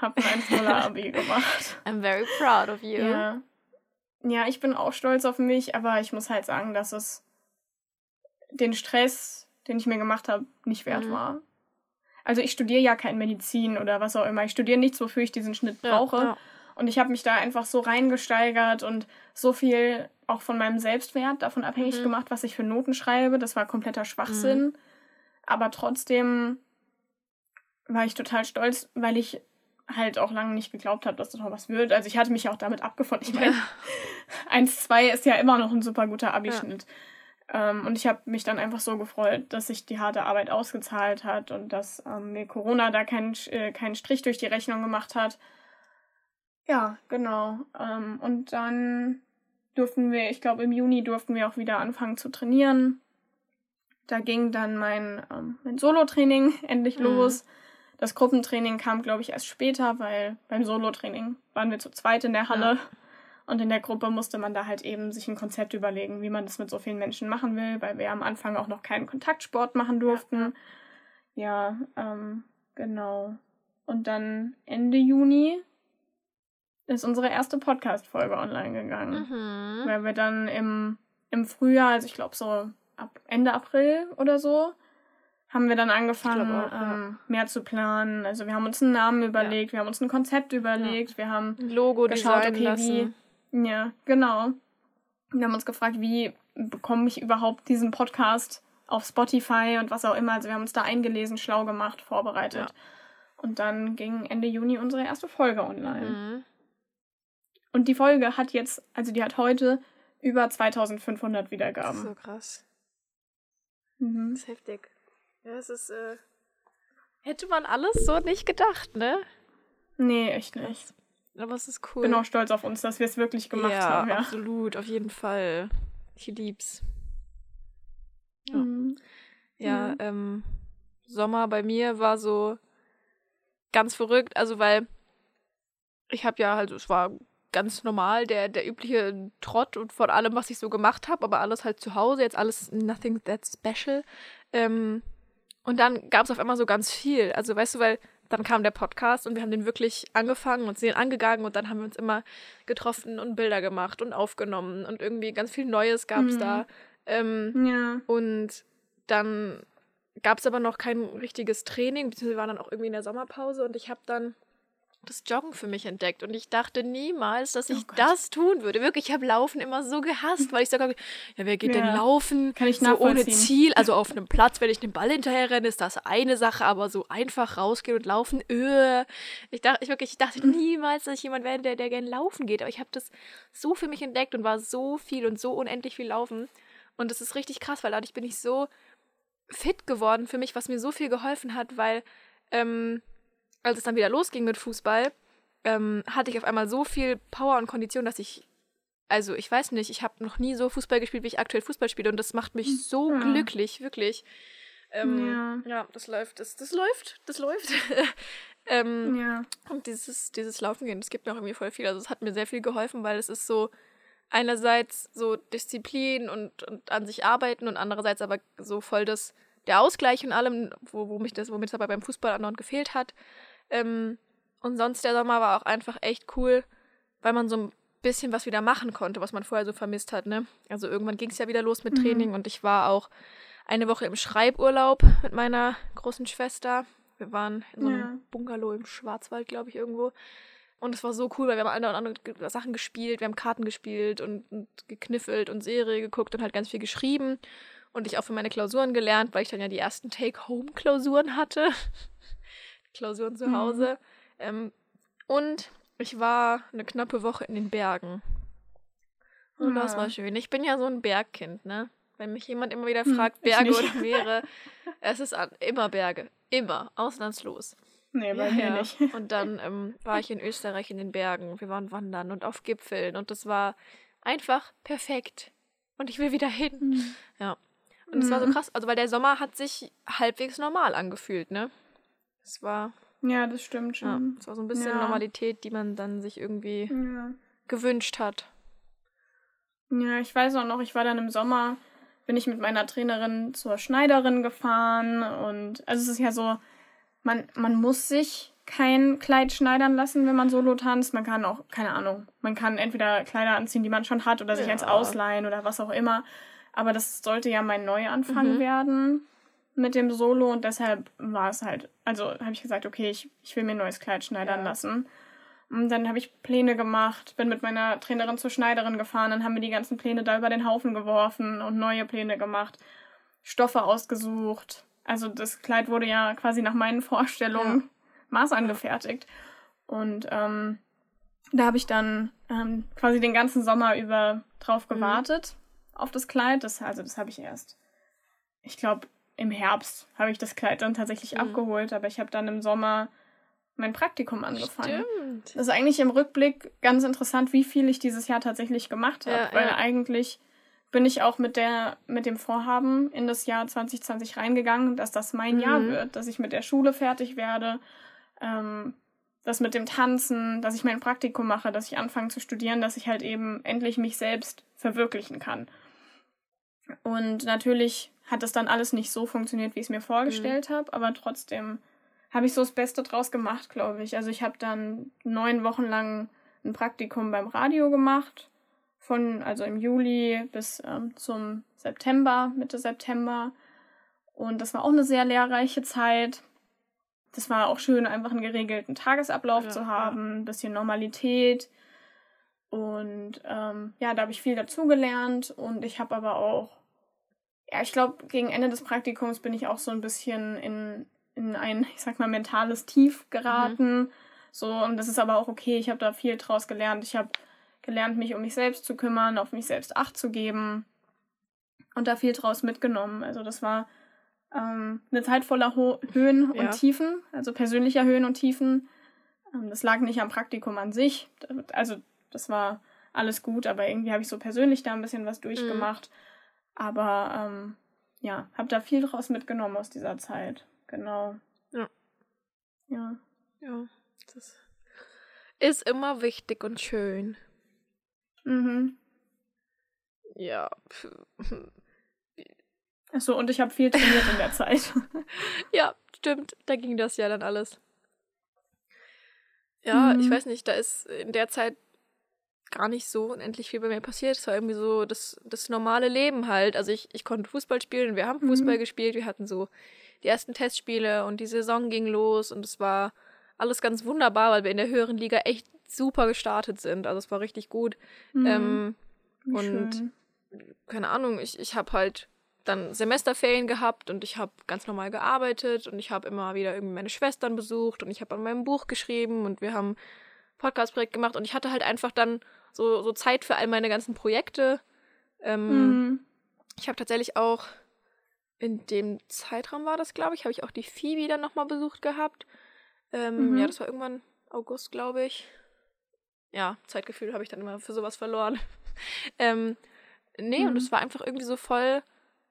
habe ein 1 Abi gemacht. [laughs] I'm very proud of you. Ja. ja, ich bin auch stolz auf mich, aber ich muss halt sagen, dass es den Stress, den ich mir gemacht habe, nicht wert mhm. war. Also ich studiere ja kein Medizin oder was auch immer. Ich studiere nichts, wofür ich diesen Schnitt brauche. Ja, ja. Und ich habe mich da einfach so reingesteigert und so viel auch von meinem Selbstwert davon abhängig mhm. gemacht, was ich für Noten schreibe. Das war kompletter Schwachsinn. Mhm. Aber trotzdem war ich total stolz, weil ich halt auch lange nicht geglaubt habe, dass das noch was wird. Also ich hatte mich auch damit abgefunden. Ich meine, ja. 1-2 ist ja immer noch ein super guter Abischnitt. Ja. Ähm, und ich habe mich dann einfach so gefreut, dass sich die harte Arbeit ausgezahlt hat und dass ähm, mir Corona da keinen äh, keinen Strich durch die Rechnung gemacht hat. Ja, genau. Ähm, und dann durften wir, ich glaube im Juni durften wir auch wieder anfangen zu trainieren. Da ging dann mein, ähm, mein Solo-Training [laughs] endlich mhm. los. Das Gruppentraining kam, glaube ich, erst später, weil beim Solo-Training waren wir zu zweit in der Halle. Ja. Und in der Gruppe musste man da halt eben sich ein Konzept überlegen, wie man das mit so vielen Menschen machen will, weil wir am Anfang auch noch keinen Kontaktsport machen durften. Ja, ja ähm, genau. Und dann Ende Juni ist unsere erste Podcast-Folge online gegangen. Mhm. Weil wir dann im, im Frühjahr, also ich glaube so ab Ende April oder so, haben wir dann angefangen, auch, ähm, ja. mehr zu planen. Also wir haben uns einen Namen überlegt, ja. wir haben uns ein Konzept überlegt, ja. wir haben ein Logo geschaut, okay, lassen. wie. Ja, genau. Wir haben uns gefragt, wie bekomme ich überhaupt diesen Podcast auf Spotify und was auch immer. Also wir haben uns da eingelesen, schlau gemacht, vorbereitet. Und dann ging Ende Juni unsere erste Folge online. Mhm. Und die Folge hat jetzt, also die hat heute über 2500 Wiedergaben. so krass. Mhm. Das ist heftig. Ja, es ist, äh, hätte man alles so nicht gedacht, ne? Nee, echt nicht. Aber es ist cool. Bin auch stolz auf uns, dass wir es wirklich gemacht ja, haben. Ja, absolut, auf jeden Fall. Ich lieb's. Ja, mhm. ja mhm. Ähm, Sommer bei mir war so ganz verrückt, also weil ich habe ja halt, es war ganz normal, der, der übliche Trott und von allem, was ich so gemacht habe, aber alles halt zu Hause, jetzt alles nothing that special. Ähm, und dann gab es auf einmal so ganz viel. Also weißt du, weil dann kam der Podcast und wir haben den wirklich angefangen und sind angegangen und dann haben wir uns immer getroffen und Bilder gemacht und aufgenommen und irgendwie ganz viel Neues gab es mhm. da. Ähm, ja. Und dann gab es aber noch kein richtiges Training, beziehungsweise wir waren dann auch irgendwie in der Sommerpause und ich habe dann das Joggen für mich entdeckt und ich dachte niemals, dass ich oh das tun würde. Wirklich, ich habe Laufen immer so gehasst, weil ich sage, ja, wer geht ja. denn laufen? Kann ich so ohne Ziel, also auf einem Platz, wenn ich den Ball hinterher renne, ist das eine Sache, aber so einfach rausgehen und laufen, öh. Ich dachte, ich wirklich, ich dachte mhm. niemals, dass ich jemand werde, der, der gerne laufen geht, aber ich habe das so für mich entdeckt und war so viel und so unendlich viel laufen und das ist richtig krass, weil dadurch bin ich so fit geworden für mich, was mir so viel geholfen hat, weil ähm, als es dann wieder losging mit Fußball, ähm, hatte ich auf einmal so viel Power und Kondition, dass ich, also ich weiß nicht, ich habe noch nie so Fußball gespielt, wie ich aktuell Fußball spiele und das macht mich hm, so ja. glücklich, wirklich. Ähm, ja. ja. das läuft, das, das läuft, das läuft. [laughs] ähm, ja. Und dieses, dieses Laufen gehen, das gibt mir auch irgendwie voll viel. Also es hat mir sehr viel geholfen, weil es ist so einerseits so Disziplin und, und an sich arbeiten und andererseits aber so voll das, der Ausgleich und allem, wo, wo mich das, womit es aber beim Fußball andauernd gefehlt hat. Ähm, und sonst der Sommer war auch einfach echt cool, weil man so ein bisschen was wieder machen konnte, was man vorher so vermisst hat. Ne? Also irgendwann ging es ja wieder los mit mhm. Training und ich war auch eine Woche im Schreiburlaub mit meiner großen Schwester. Wir waren in so einem ja. Bungalow im Schwarzwald, glaube ich, irgendwo. Und es war so cool, weil wir haben alle und andere Sachen gespielt, wir haben Karten gespielt und, und gekniffelt und Serie geguckt und halt ganz viel geschrieben. Und ich auch für meine Klausuren gelernt, weil ich dann ja die ersten Take-Home-Klausuren hatte. Klausuren zu mhm. Hause. Mhm. Ähm, und ich war eine knappe Woche in den Bergen. Und ja. das war schön. Ich bin ja so ein Bergkind, ne? Wenn mich jemand immer wieder hm, fragt, Berge oder Meere, [laughs] es ist immer Berge. Immer. Auslandslos. Nee, bei ja, mir nicht. [laughs] Und dann ähm, war ich in Österreich in den Bergen. Wir waren wandern und auf Gipfeln. Und das war einfach perfekt. Und ich will wieder hin. Mhm. Ja. Und es mhm. war so hm. krass. Also, weil der Sommer hat sich halbwegs normal angefühlt, ne? Es war. Ja, das stimmt schon. Ja, es war so ein bisschen ja. Normalität, die man dann sich irgendwie ja. gewünscht hat. Ja, ich weiß auch noch, ich war dann im Sommer, bin ich mit meiner Trainerin zur Schneiderin gefahren und also es ist ja so, man, man muss sich kein Kleid schneidern lassen, wenn man solo tanzt. Man kann auch, keine Ahnung, man kann entweder Kleider anziehen, die man schon hat oder sich ja. eins ausleihen oder was auch immer. Aber das sollte ja mein Neuanfang mhm. werden mit dem Solo und deshalb war es halt, also habe ich gesagt, okay, ich, ich will mir ein neues Kleid schneidern ja. lassen. Und dann habe ich Pläne gemacht, bin mit meiner Trainerin zur Schneiderin gefahren, dann haben wir die ganzen Pläne da über den Haufen geworfen und neue Pläne gemacht, Stoffe ausgesucht. Also das Kleid wurde ja quasi nach meinen Vorstellungen ja. maßangefertigt. Und ähm, da habe ich dann ähm, quasi den ganzen Sommer über drauf mhm. gewartet mhm. auf das Kleid. Das, also das habe ich erst, ich glaube, im Herbst habe ich das Kleid dann tatsächlich mhm. abgeholt, aber ich habe dann im Sommer mein Praktikum angefangen. Stimmt. Das ist eigentlich im Rückblick ganz interessant, wie viel ich dieses Jahr tatsächlich gemacht habe, ja, weil ja. eigentlich bin ich auch mit der mit dem Vorhaben in das Jahr 2020 reingegangen, dass das mein mhm. Jahr wird, dass ich mit der Schule fertig werde, ähm, das mit dem Tanzen, dass ich mein Praktikum mache, dass ich anfange zu studieren, dass ich halt eben endlich mich selbst verwirklichen kann. Und natürlich hat das dann alles nicht so funktioniert, wie ich es mir vorgestellt mhm. habe, aber trotzdem habe ich so das Beste draus gemacht, glaube ich. Also ich habe dann neun Wochen lang ein Praktikum beim Radio gemacht, von also im Juli bis ähm, zum September, Mitte September. Und das war auch eine sehr lehrreiche Zeit. Das war auch schön, einfach einen geregelten Tagesablauf ja, zu haben, ein bisschen Normalität. Und ähm, ja, da habe ich viel dazugelernt und ich habe aber auch, ja, ich glaube, gegen Ende des Praktikums bin ich auch so ein bisschen in in ein, ich sag mal, mentales Tief geraten. Mhm. So, und das ist aber auch okay. Ich habe da viel draus gelernt. Ich habe gelernt, mich um mich selbst zu kümmern, auf mich selbst Acht zu geben und da viel draus mitgenommen. Also das war ähm, eine Zeit voller Ho Höhen ja. und Tiefen, also persönlicher Höhen und Tiefen. Ähm, das lag nicht am Praktikum an sich. Also das war alles gut, aber irgendwie habe ich so persönlich da ein bisschen was durchgemacht. Mhm. Aber ähm, ja, habe da viel draus mitgenommen aus dieser Zeit. Genau. Ja. Ja. Ja. Das ist immer wichtig und schön. Mhm. Ja. Achso, und ich habe viel trainiert in der [laughs] Zeit. ja, stimmt. Da ging das ja dann alles. Ja, mhm. ich weiß nicht, da ist in der Zeit gar nicht so unendlich viel bei mir passiert. Es war irgendwie so das, das normale Leben halt. Also ich, ich konnte Fußball spielen, wir haben Fußball mhm. gespielt, wir hatten so die ersten Testspiele und die Saison ging los und es war alles ganz wunderbar, weil wir in der höheren Liga echt super gestartet sind. Also es war richtig gut. Mhm. Ähm, und schön. keine Ahnung, ich, ich habe halt dann Semesterferien gehabt und ich habe ganz normal gearbeitet und ich habe immer wieder irgendwie meine Schwestern besucht und ich habe an meinem Buch geschrieben und wir haben Podcast-Projekt gemacht und ich hatte halt einfach dann so, so Zeit für all meine ganzen Projekte. Ähm, mhm. Ich habe tatsächlich auch in dem Zeitraum war das, glaube ich, habe ich auch die Phoebe dann nochmal besucht gehabt. Ähm, mhm. Ja, das war irgendwann August, glaube ich. Ja, Zeitgefühl habe ich dann immer für sowas verloren. [laughs] ähm, nee, mhm. und es war einfach irgendwie so voll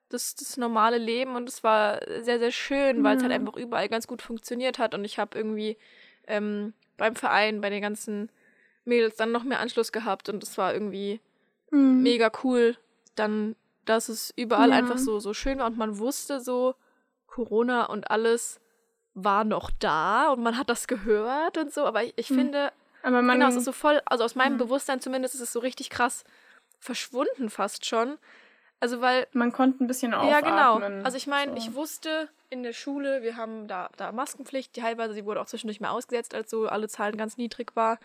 das, das normale Leben und es war sehr, sehr schön, weil es halt einfach überall ganz gut funktioniert hat und ich habe irgendwie ähm, beim Verein, bei den ganzen Mädels dann noch mehr Anschluss gehabt und es war irgendwie mhm. mega cool, dann dass es überall ja. einfach so, so schön war und man wusste so, Corona und alles war noch da und man hat das gehört und so, aber ich, ich hm. finde, aber man, genau, es ist so voll, also aus meinem hm. Bewusstsein zumindest ist es so richtig krass verschwunden fast schon. Also weil. Man konnte ein bisschen aufatmen. Ja, genau. Also ich meine, so. ich wusste in der Schule, wir haben da, da Maskenpflicht, die teilweise, die wurde auch zwischendurch mal ausgesetzt, als so alle Zahlen ganz niedrig war,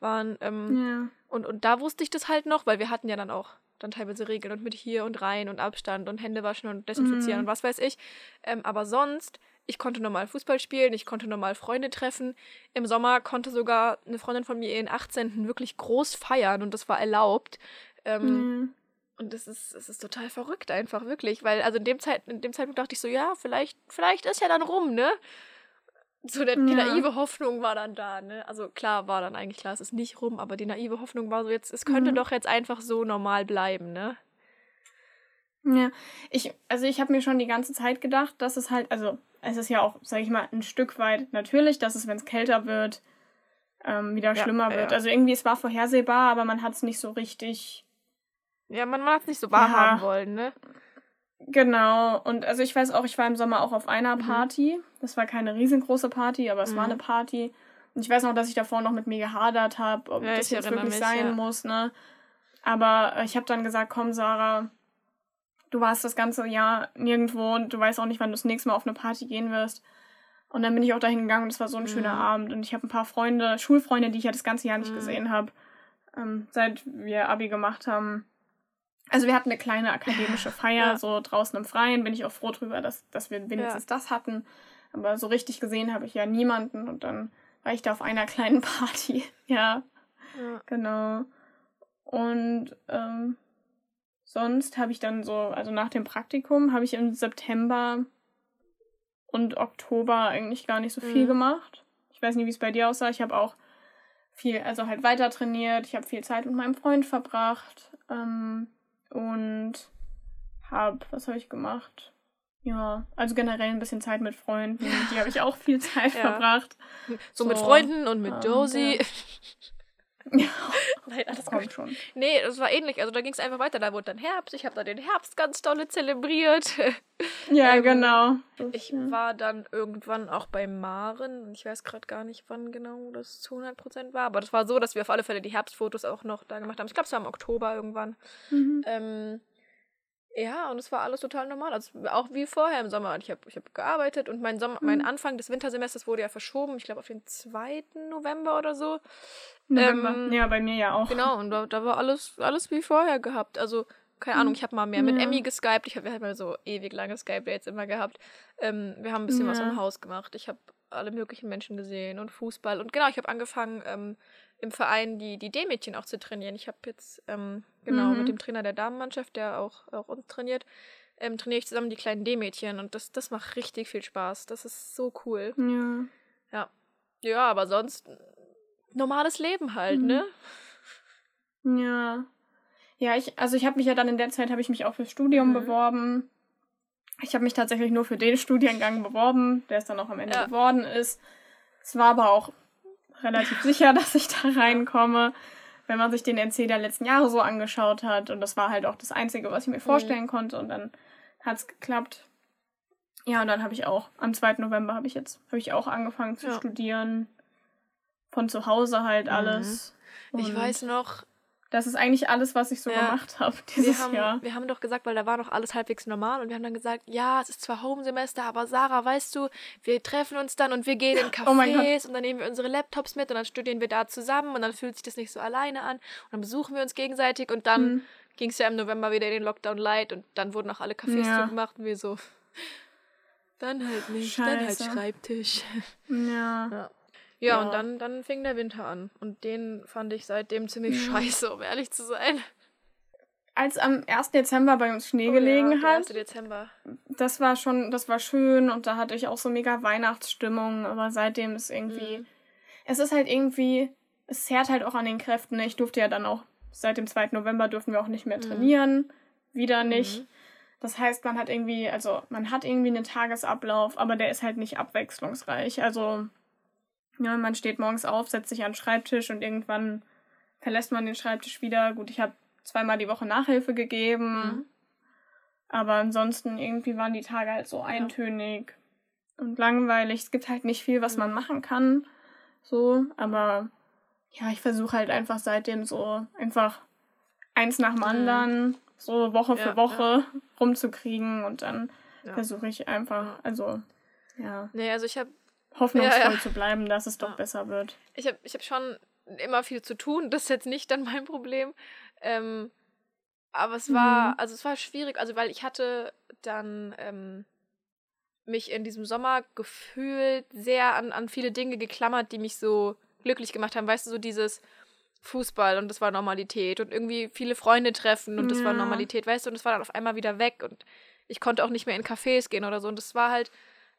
waren. Ähm, ja. und, und da wusste ich das halt noch, weil wir hatten ja dann auch dann teilweise Regeln und mit hier und rein und Abstand und Hände waschen und desinfizieren mhm. und was weiß ich. Ähm, aber sonst, ich konnte normal Fußball spielen, ich konnte normal Freunde treffen. Im Sommer konnte sogar eine Freundin von mir ihren 18. wirklich groß feiern und das war erlaubt. Ähm, mhm. Und das ist, es ist total verrückt einfach, wirklich. Weil, also in dem, Zeit, in dem Zeitpunkt dachte ich so, ja, vielleicht, vielleicht ist ja dann rum, ne? So der, die naive Hoffnung war dann da, ne? Also klar war dann eigentlich klar, es ist nicht rum, aber die naive Hoffnung war so, jetzt, es könnte mhm. doch jetzt einfach so normal bleiben, ne? Ja, ich, also ich habe mir schon die ganze Zeit gedacht, dass es halt, also es ist ja auch, sag ich mal, ein Stück weit natürlich, dass es, wenn es kälter wird, ähm, wieder ja, schlimmer wird. Ja. Also irgendwie, es war vorhersehbar, aber man hat es nicht so richtig. Ja, man, man hat es nicht so wahrhaben ja. wollen, ne? Genau, und also ich weiß auch, ich war im Sommer auch auf einer mhm. Party. Mhm. Das war keine riesengroße Party, aber es mhm. war eine Party. Und ich weiß noch, dass ich davor noch mit mir gehadert habe, ob ja, das jetzt wirklich mich, sein ja. muss, ne? Aber ich habe dann gesagt, komm, Sarah, du warst das ganze Jahr nirgendwo und du weißt auch nicht, wann du das nächste Mal auf eine Party gehen wirst. Und dann bin ich auch dahin gegangen und es war so ein mhm. schöner Abend. Und ich habe ein paar Freunde, Schulfreunde, die ich ja das ganze Jahr nicht mhm. gesehen habe, ähm, seit wir Abi gemacht haben also wir hatten eine kleine akademische Feier, ja. so draußen im Freien. Bin ich auch froh drüber, dass, dass wir wenigstens ja. das hatten. Aber so richtig gesehen habe ich ja niemanden und dann war ich da auf einer [laughs] kleinen Party. [laughs] ja, ja. genau. Und ähm, sonst habe ich dann so, also nach dem Praktikum habe ich im September und Oktober eigentlich gar nicht so viel mhm. gemacht. Ich weiß nicht, wie es bei dir aussah. Ich habe auch viel, also halt weiter trainiert. Ich habe viel Zeit mit meinem Freund verbracht. Ähm, und habe, was habe ich gemacht? Ja, also generell ein bisschen Zeit mit Freunden. Die habe ich auch viel Zeit [laughs] ja. verbracht. So, so, mit Freunden und mit ähm, Josie. Ja. [laughs] [laughs] Nein, alles kommt schon. Nee, das war ähnlich. Also da ging es einfach weiter. Da wurde dann Herbst. Ich habe da den Herbst ganz dolle zelebriert. [laughs] Ja, ähm, genau. Ich war dann irgendwann auch bei Maren. Ich weiß gerade gar nicht, wann genau das zu 100% war. Aber das war so, dass wir auf alle Fälle die Herbstfotos auch noch da gemacht haben. Ich glaube, es war im Oktober irgendwann. Mhm. Ähm, ja, und es war alles total normal. Also auch wie vorher im Sommer. Ich habe ich hab gearbeitet und mein, Sommer, mhm. mein Anfang des Wintersemesters wurde ja verschoben. Ich glaube, auf den 2. November oder so. November. Ähm, ja, bei mir ja auch. Genau, und da, da war alles, alles wie vorher gehabt. Also, keine Ahnung, mhm. ich habe mal mehr ja. mit Emmy geskypt. Ich habe halt mal so ewig lange Skype-Dates immer gehabt. Ähm, wir haben ein bisschen ja. was im Haus gemacht. Ich habe alle möglichen Menschen gesehen und Fußball. Und genau, ich habe angefangen, ähm, im Verein die, die D-Mädchen auch zu trainieren. Ich habe jetzt, ähm, genau, mhm. mit dem Trainer der Damenmannschaft, der auch, auch uns trainiert, ähm, trainiere ich zusammen die kleinen D-Mädchen. Und das, das macht richtig viel Spaß. Das ist so cool. Ja. Ja. Ja, aber sonst normales Leben halt, mhm. ne? Ja. Ja, ich, also ich habe mich ja dann in der Zeit, habe ich mich auch fürs Studium mhm. beworben. Ich habe mich tatsächlich nur für den Studiengang beworben, der es dann auch am Ende ja. geworden ist. Es war aber auch relativ sicher, [laughs] dass ich da reinkomme, wenn man sich den NC der letzten Jahre so angeschaut hat. Und das war halt auch das Einzige, was ich mir mhm. vorstellen mhm. konnte. Und dann hat es geklappt. Ja, und dann habe ich auch, am 2. November habe ich jetzt, habe ich auch angefangen zu ja. studieren von zu Hause halt mhm. alles. Mhm. Ich weiß noch. Das ist eigentlich alles, was ich so ja. gemacht [laughs] habe dieses wir haben, Jahr. Wir haben doch gesagt, weil da war noch alles halbwegs normal und wir haben dann gesagt, ja, es ist zwar Home-Semester, aber Sarah, weißt du, wir treffen uns dann und wir gehen in [gasps] oh Cafés oh und dann nehmen wir unsere Laptops mit und dann studieren wir da zusammen und dann fühlt sich das nicht so alleine an und dann besuchen wir uns gegenseitig und dann mhm. ging es ja im November wieder in den Lockdown light und dann wurden auch alle Cafés ja. zugemacht und wir so, dann halt nicht, Scheiße. dann halt Schreibtisch. [laughs] Ja. ja. Ja, ja, und dann, dann fing der Winter an. Und den fand ich seitdem ziemlich mhm. scheiße, um ehrlich zu sein. Als am 1. Dezember bei uns Schnee oh, gelegen ja, hat. 1. Dezember. Das war schon, das war schön und da hatte ich auch so mega Weihnachtsstimmung, aber seitdem ist irgendwie. Mhm. Es ist halt irgendwie, es zerrt halt auch an den Kräften. Ich durfte ja dann auch, seit dem 2. November durften wir auch nicht mehr mhm. trainieren. Mhm. Wieder nicht. Das heißt, man hat irgendwie, also man hat irgendwie einen Tagesablauf, aber der ist halt nicht abwechslungsreich. Also ja, man steht morgens auf, setzt sich an den Schreibtisch und irgendwann verlässt man den Schreibtisch wieder. Gut, ich habe zweimal die Woche Nachhilfe gegeben. Mhm. Aber ansonsten irgendwie waren die Tage halt so eintönig ja. und langweilig. Es gibt halt nicht viel, was mhm. man machen kann. So, aber ja, ich versuche halt einfach seitdem so einfach eins nach dem anderen so Woche für Ja, Woche rumzukriegen und dann Ja. versuche ich einfach, also ja, Nee, also ich habe hoffnungsvoll Ja, ja. zu bleiben, dass es doch Ja. besser wird. ich hab, ich hab schon immer viel zu tun. Das ist jetzt nicht dann mein Problem. Ähm, aber es war, Mhm. also es war schwierig, also weil ich hatte dann ähm, mich in diesem Sommer gefühlt sehr an, an viele Dinge geklammert, die mich so glücklich gemacht haben. Weißt du, so dieses Fußball und das war Normalität und irgendwie viele Freunde treffen und das war. Normalität, weißt du, und das war dann auf einmal wieder weg und ich konnte auch nicht mehr in Cafés gehen oder so und das war halt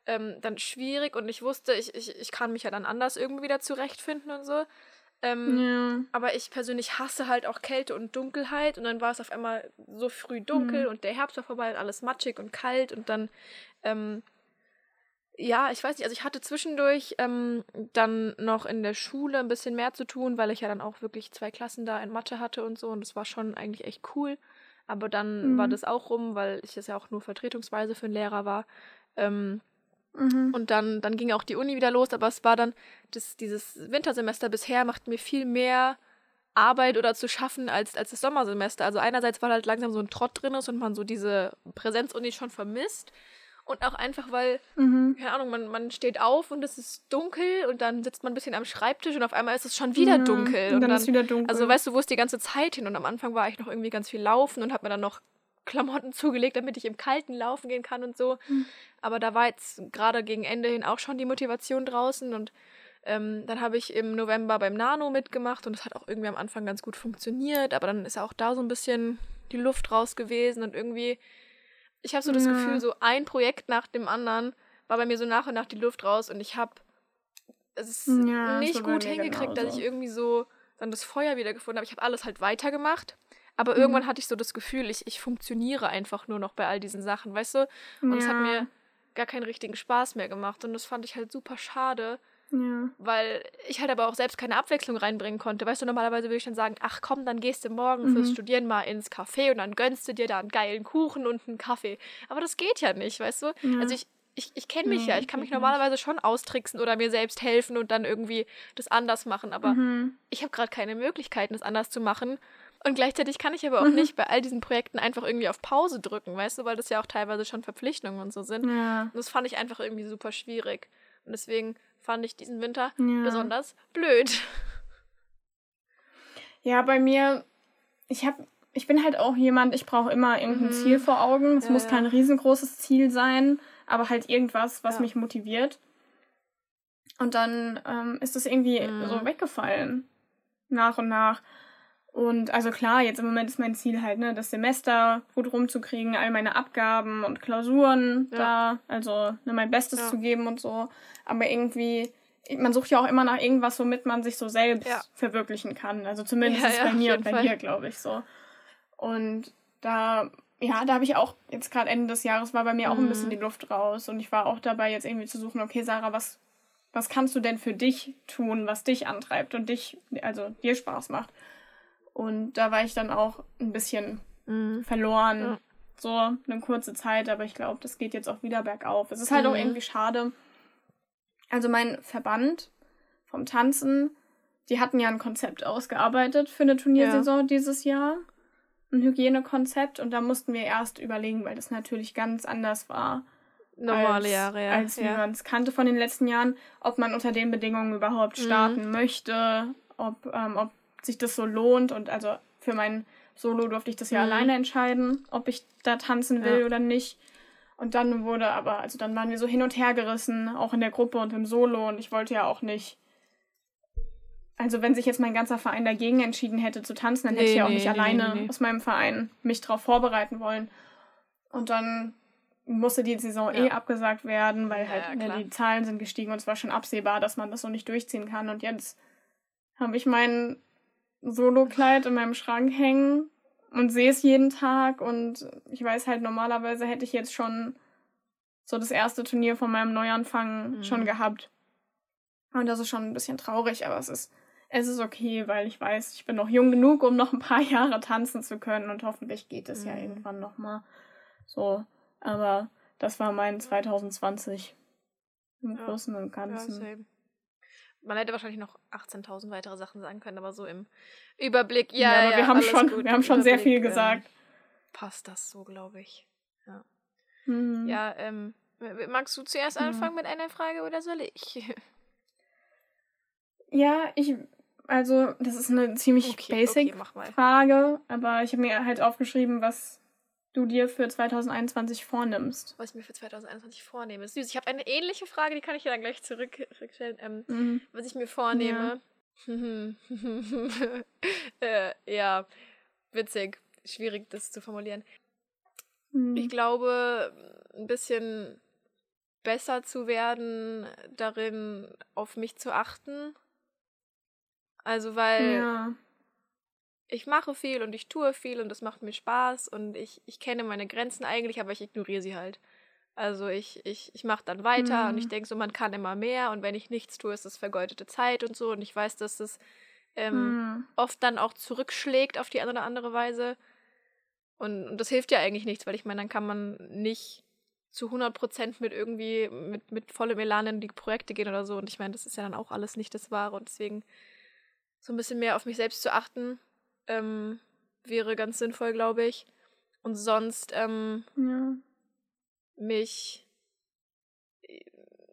ähm, dann schwierig und ich wusste, ich, ich, ich kann mich ja dann anders irgendwie wieder zurechtfinden und so. Ähm, Ja. aber ich persönlich hasse halt auch Kälte und Dunkelheit und dann war es auf einmal so früh dunkel Mhm. und der Herbst war vorbei und alles matschig und kalt und dann, ähm, ja, ich weiß nicht, also ich hatte zwischendurch ähm, dann noch in der Schule ein bisschen mehr zu tun, weil ich ja dann auch wirklich zwei Klassen da in Mathe hatte und so und das war schon eigentlich echt cool. Aber dann Mhm. war das auch rum, weil ich das ja auch nur vertretungsweise für einen Lehrer war. Ähm, Mhm. und dann, dann ging auch die Uni wieder los, aber es war dann, das, dieses Wintersemester bisher macht mir viel mehr Arbeit oder zu schaffen als, als das Sommersemester. Also einerseits, weil halt langsam so ein Trott drin ist und man so diese Präsenzuni schon vermisst. Und auch einfach, weil, Mhm. keine Ahnung, man, man steht auf und es ist dunkel und dann sitzt man ein bisschen am Schreibtisch und auf einmal ist es schon wieder Ja, dunkel. Und dann, ist wieder dunkel. Also weißt du, wo ist die ganze Zeit hin? Und am Anfang war ich noch irgendwie ganz viel laufen und habe mir dann noch Klamotten [laughs] zugelegt, damit ich im Kalten laufen gehen kann und so. Mhm. Aber da war jetzt gerade gegen Ende hin auch schon die Motivation draußen und ähm, dann habe ich im November beim Nano mitgemacht und das hat auch irgendwie am Anfang ganz gut funktioniert, aber dann ist ja auch da so ein bisschen die Luft raus gewesen und irgendwie, ich habe so das Ja. Gefühl, so ein Projekt nach dem anderen war bei mir so nach und nach die Luft raus und ich habe es ist Ja, nicht gut hingekriegt, dass genauso. ich irgendwie so dann das Feuer wieder gefunden habe. Ich habe alles halt weitergemacht. Aber Mhm. irgendwann hatte ich so das Gefühl, ich, ich funktioniere einfach nur noch bei all diesen Sachen, weißt du? Und es hat Ja. mir gar keinen richtigen Spaß mehr gemacht. Und das fand ich halt super schade, Ja. weil ich halt aber auch selbst keine Abwechslung reinbringen konnte. Weißt du, normalerweise würde ich dann sagen, ach komm, dann gehst du morgen fürs Mhm. Studieren mal ins Café und dann gönnst du dir da einen geilen Kuchen und einen Kaffee. Aber das geht ja nicht, weißt du? Ja. Also ich, ich, ich kenne mich Nee, ja. Ich kann mich normalerweise schon austricksen oder mir selbst helfen und dann irgendwie das anders machen. Aber Mhm. ich habe gerade keine Möglichkeiten, es anders zu machen. Und gleichzeitig kann ich aber auch Mhm. nicht bei all diesen Projekten einfach irgendwie auf Pause drücken, weißt du, weil das ja auch teilweise schon Verpflichtungen und so sind. Ja. Und das fand ich einfach irgendwie super schwierig. Und deswegen fand ich diesen Winter Ja. besonders blöd. Ja, bei mir, ich habe, ich bin halt auch jemand, ich brauche immer irgendein Mhm. Ziel vor Augen. Es Ja, muss ja. kein riesengroßes Ziel sein, aber halt irgendwas, was mich motiviert. Und dann ähm, ist es irgendwie Mhm. so weggefallen. Nach und nach. Und also klar, jetzt im Moment ist mein Ziel halt, ne, das Semester gut rumzukriegen, all meine Abgaben und Klausuren Ja. da, also ne, mein Bestes Ja. zu geben und so. Aber irgendwie, man sucht ja auch immer nach irgendwas, womit man sich so selbst Ja. verwirklichen kann. Also zumindest bei mir und bei Fall. dir, glaube ich, so. Und da, ja, da habe ich auch jetzt gerade Ende des Jahres war bei mir auch ein Mhm. bisschen die Luft raus. Und ich war auch dabei, jetzt irgendwie zu suchen, okay, Sarah, was, was kannst du denn für dich tun, was dich antreibt und dich, also dir Spaß macht? Und da war ich dann auch ein bisschen Mhm. verloren. Ja. So eine kurze Zeit, aber ich glaube, das geht jetzt auch wieder bergauf. Es ist halt auch Mhm. irgendwie schade. Also mein Verband vom Tanzen, die hatten ja ein Konzept ausgearbeitet für eine Turniersaison dieses Jahr. Ein Hygienekonzept und da mussten wir erst überlegen, weil das natürlich ganz anders war Normale als, Jahre, ja. als wie ja. man es kannte von den letzten Jahren, ob man unter den Bedingungen überhaupt Mhm. starten möchte, ob, ähm, ob sich das so lohnt. Und also für mein Solo durfte ich das ja Mhm. alleine entscheiden, ob ich da tanzen will Ja. oder nicht. Und dann wurde aber, also dann waren wir so hin und her gerissen, auch in der Gruppe und im Solo. Und ich wollte ja auch nicht. Also wenn sich jetzt mein ganzer Verein dagegen entschieden hätte zu tanzen, dann hätte Nee, ich ja auch nee, nicht nee, alleine aus meinem Verein mich darauf vorbereiten wollen. Und dann musste die Saison eh Ja. abgesagt werden, weil Ja, halt ja, ne, klar. die Zahlen sind gestiegen und es war schon absehbar, dass man das so nicht durchziehen kann. Und jetzt habe ich mein Solo-Kleid in meinem Schrank hängen und sehe es jeden Tag und ich weiß halt, normalerweise hätte ich jetzt schon so das erste Turnier von meinem Neuanfang Mhm. schon gehabt. Und das ist schon ein bisschen traurig, aber es ist, es ist okay, weil ich weiß, ich bin noch jung genug, um noch ein paar [laughs] Jahre tanzen zu können und hoffentlich geht es ja Mhm. irgendwann nochmal. So, aber das war mein 2020 im Ja. Großen und Ja, Ganzen. same. Man hätte wahrscheinlich noch 18.000 weitere Sachen sagen können, aber so im Überblick, ja, aber ja, wir haben schon, gut, wir haben schon sehr viel ähm, gesagt. passt das so, glaube ich. Ja. Mhm. Ja, ähm, magst du zuerst Ja. anfangen mit einer Frage oder soll ich? [laughs] Ja, ich, also, das ist eine ziemlich Okay, basic okay. Frage, aber ich habe mir halt aufgeschrieben, was du dir für 2021 vornimmst. Was ich mir für 2021 vornehme. Ist süß. Ich habe eine ähnliche Frage, die kann ich dir dann gleich zurück- zurückstellen. Ähm, Mhm. was ich mir vornehme. [laughs] äh, ja, witzig. Schwierig, das zu formulieren. Mhm. Ich glaube, ein bisschen besser zu werden, darin auf mich zu achten. Also, weil ja. Ich mache viel und ich tue viel und das macht mir Spaß und ich, ich kenne meine Grenzen eigentlich, aber ich ignoriere sie halt. Also ich, ich, ich mache dann weiter und Mhm. ich denke so, man kann immer mehr und wenn ich nichts tue, ist das vergeudete Zeit und so und ich weiß, dass das ähm, Mhm. oft dann auch zurückschlägt auf die eine oder andere Weise. Und, und das hilft ja eigentlich nichts, weil ich meine, dann kann man nicht zu 100% mit irgendwie, mit, mit vollem Elan in die Projekte gehen oder so. Und ich meine, das ist ja dann auch alles nicht das Wahre. Und deswegen so ein bisschen mehr auf mich selbst zu achten, ähm, wäre ganz sinnvoll, glaube ich. Und sonst ähm, Ja. mich äh,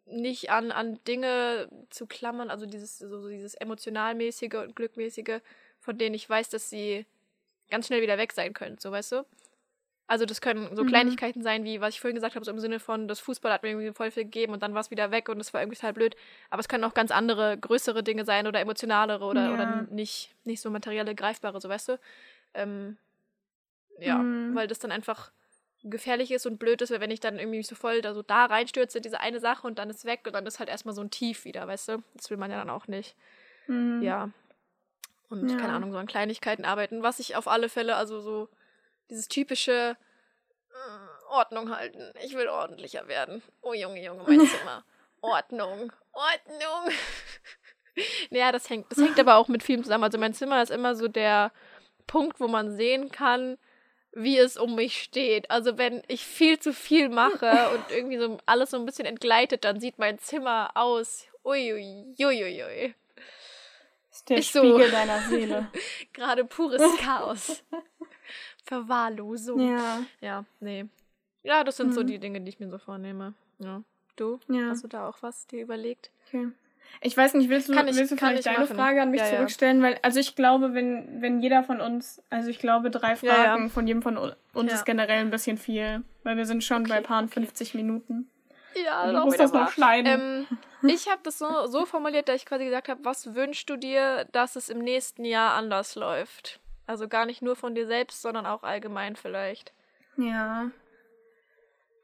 nicht an, an Dinge zu klammern, also dieses, so, so dieses emotionalmäßige und glückmäßige, von denen ich weiß, dass sie ganz schnell wieder weg sein können, so weißt du? Also das können so Mhm. Kleinigkeiten sein, wie was ich vorhin gesagt habe, so im Sinne von, das Fußball hat mir irgendwie voll viel gegeben und dann war es wieder weg und es war irgendwie total blöd. Aber es können auch ganz andere, größere Dinge sein oder emotionalere oder, Ja. oder nicht, nicht so materielle, greifbare, so weißt du? Ähm, ja, Mhm. weil das dann einfach gefährlich ist und blöd ist, weil wenn ich dann irgendwie mich so voll da so da reinstürze, diese eine Sache und dann ist weg und dann ist halt erstmal so ein Tief wieder, weißt du? Das will man ja dann auch nicht. Mhm. Ja. Und Ja. keine Ahnung, so an Kleinigkeiten arbeiten, was ich auf alle Fälle, also so dieses typische äh, Ordnung halten. Ich will ordentlicher werden. Oh Junge, Junge, mein [laughs] Zimmer. Ordnung. Ordnung. [laughs] naja, das hängt, das hängt aber auch mit vielem zusammen. Also mein Zimmer ist immer so der Punkt, wo man sehen kann, wie es um mich steht. Also wenn ich viel zu viel mache [laughs] und irgendwie so alles so ein bisschen entgleitet, dann sieht mein Zimmer aus. Uiuiuiui. Ist der Ist so. Spiegel deiner Seele. Gerade pures Chaos. Verwahrlosung. Ja. ja. nee. Ja, das sind so Mhm. die Dinge, die ich mir so vornehme. Ja. Du? Ja. Hast du da auch was dir überlegt? Okay. Ich weiß nicht, willst du, Kann ich- willst du vielleicht ich deine machen. Frage an mich Ja, zurückstellen? Weil, also ich glaube, wenn, wenn jeder von uns, also ich glaube, drei Fragen ja. von jedem von uns ist generell ein bisschen viel. Weil wir sind schon bei Okay, paar okay. 50 Minuten. Ja, Du musst das noch schneiden. Ähm, ich habe das so, so formuliert, dass ich quasi gesagt habe, was wünschst du dir, dass es im nächsten Jahr anders läuft? Also gar nicht nur von dir selbst, sondern auch allgemein vielleicht. Ja.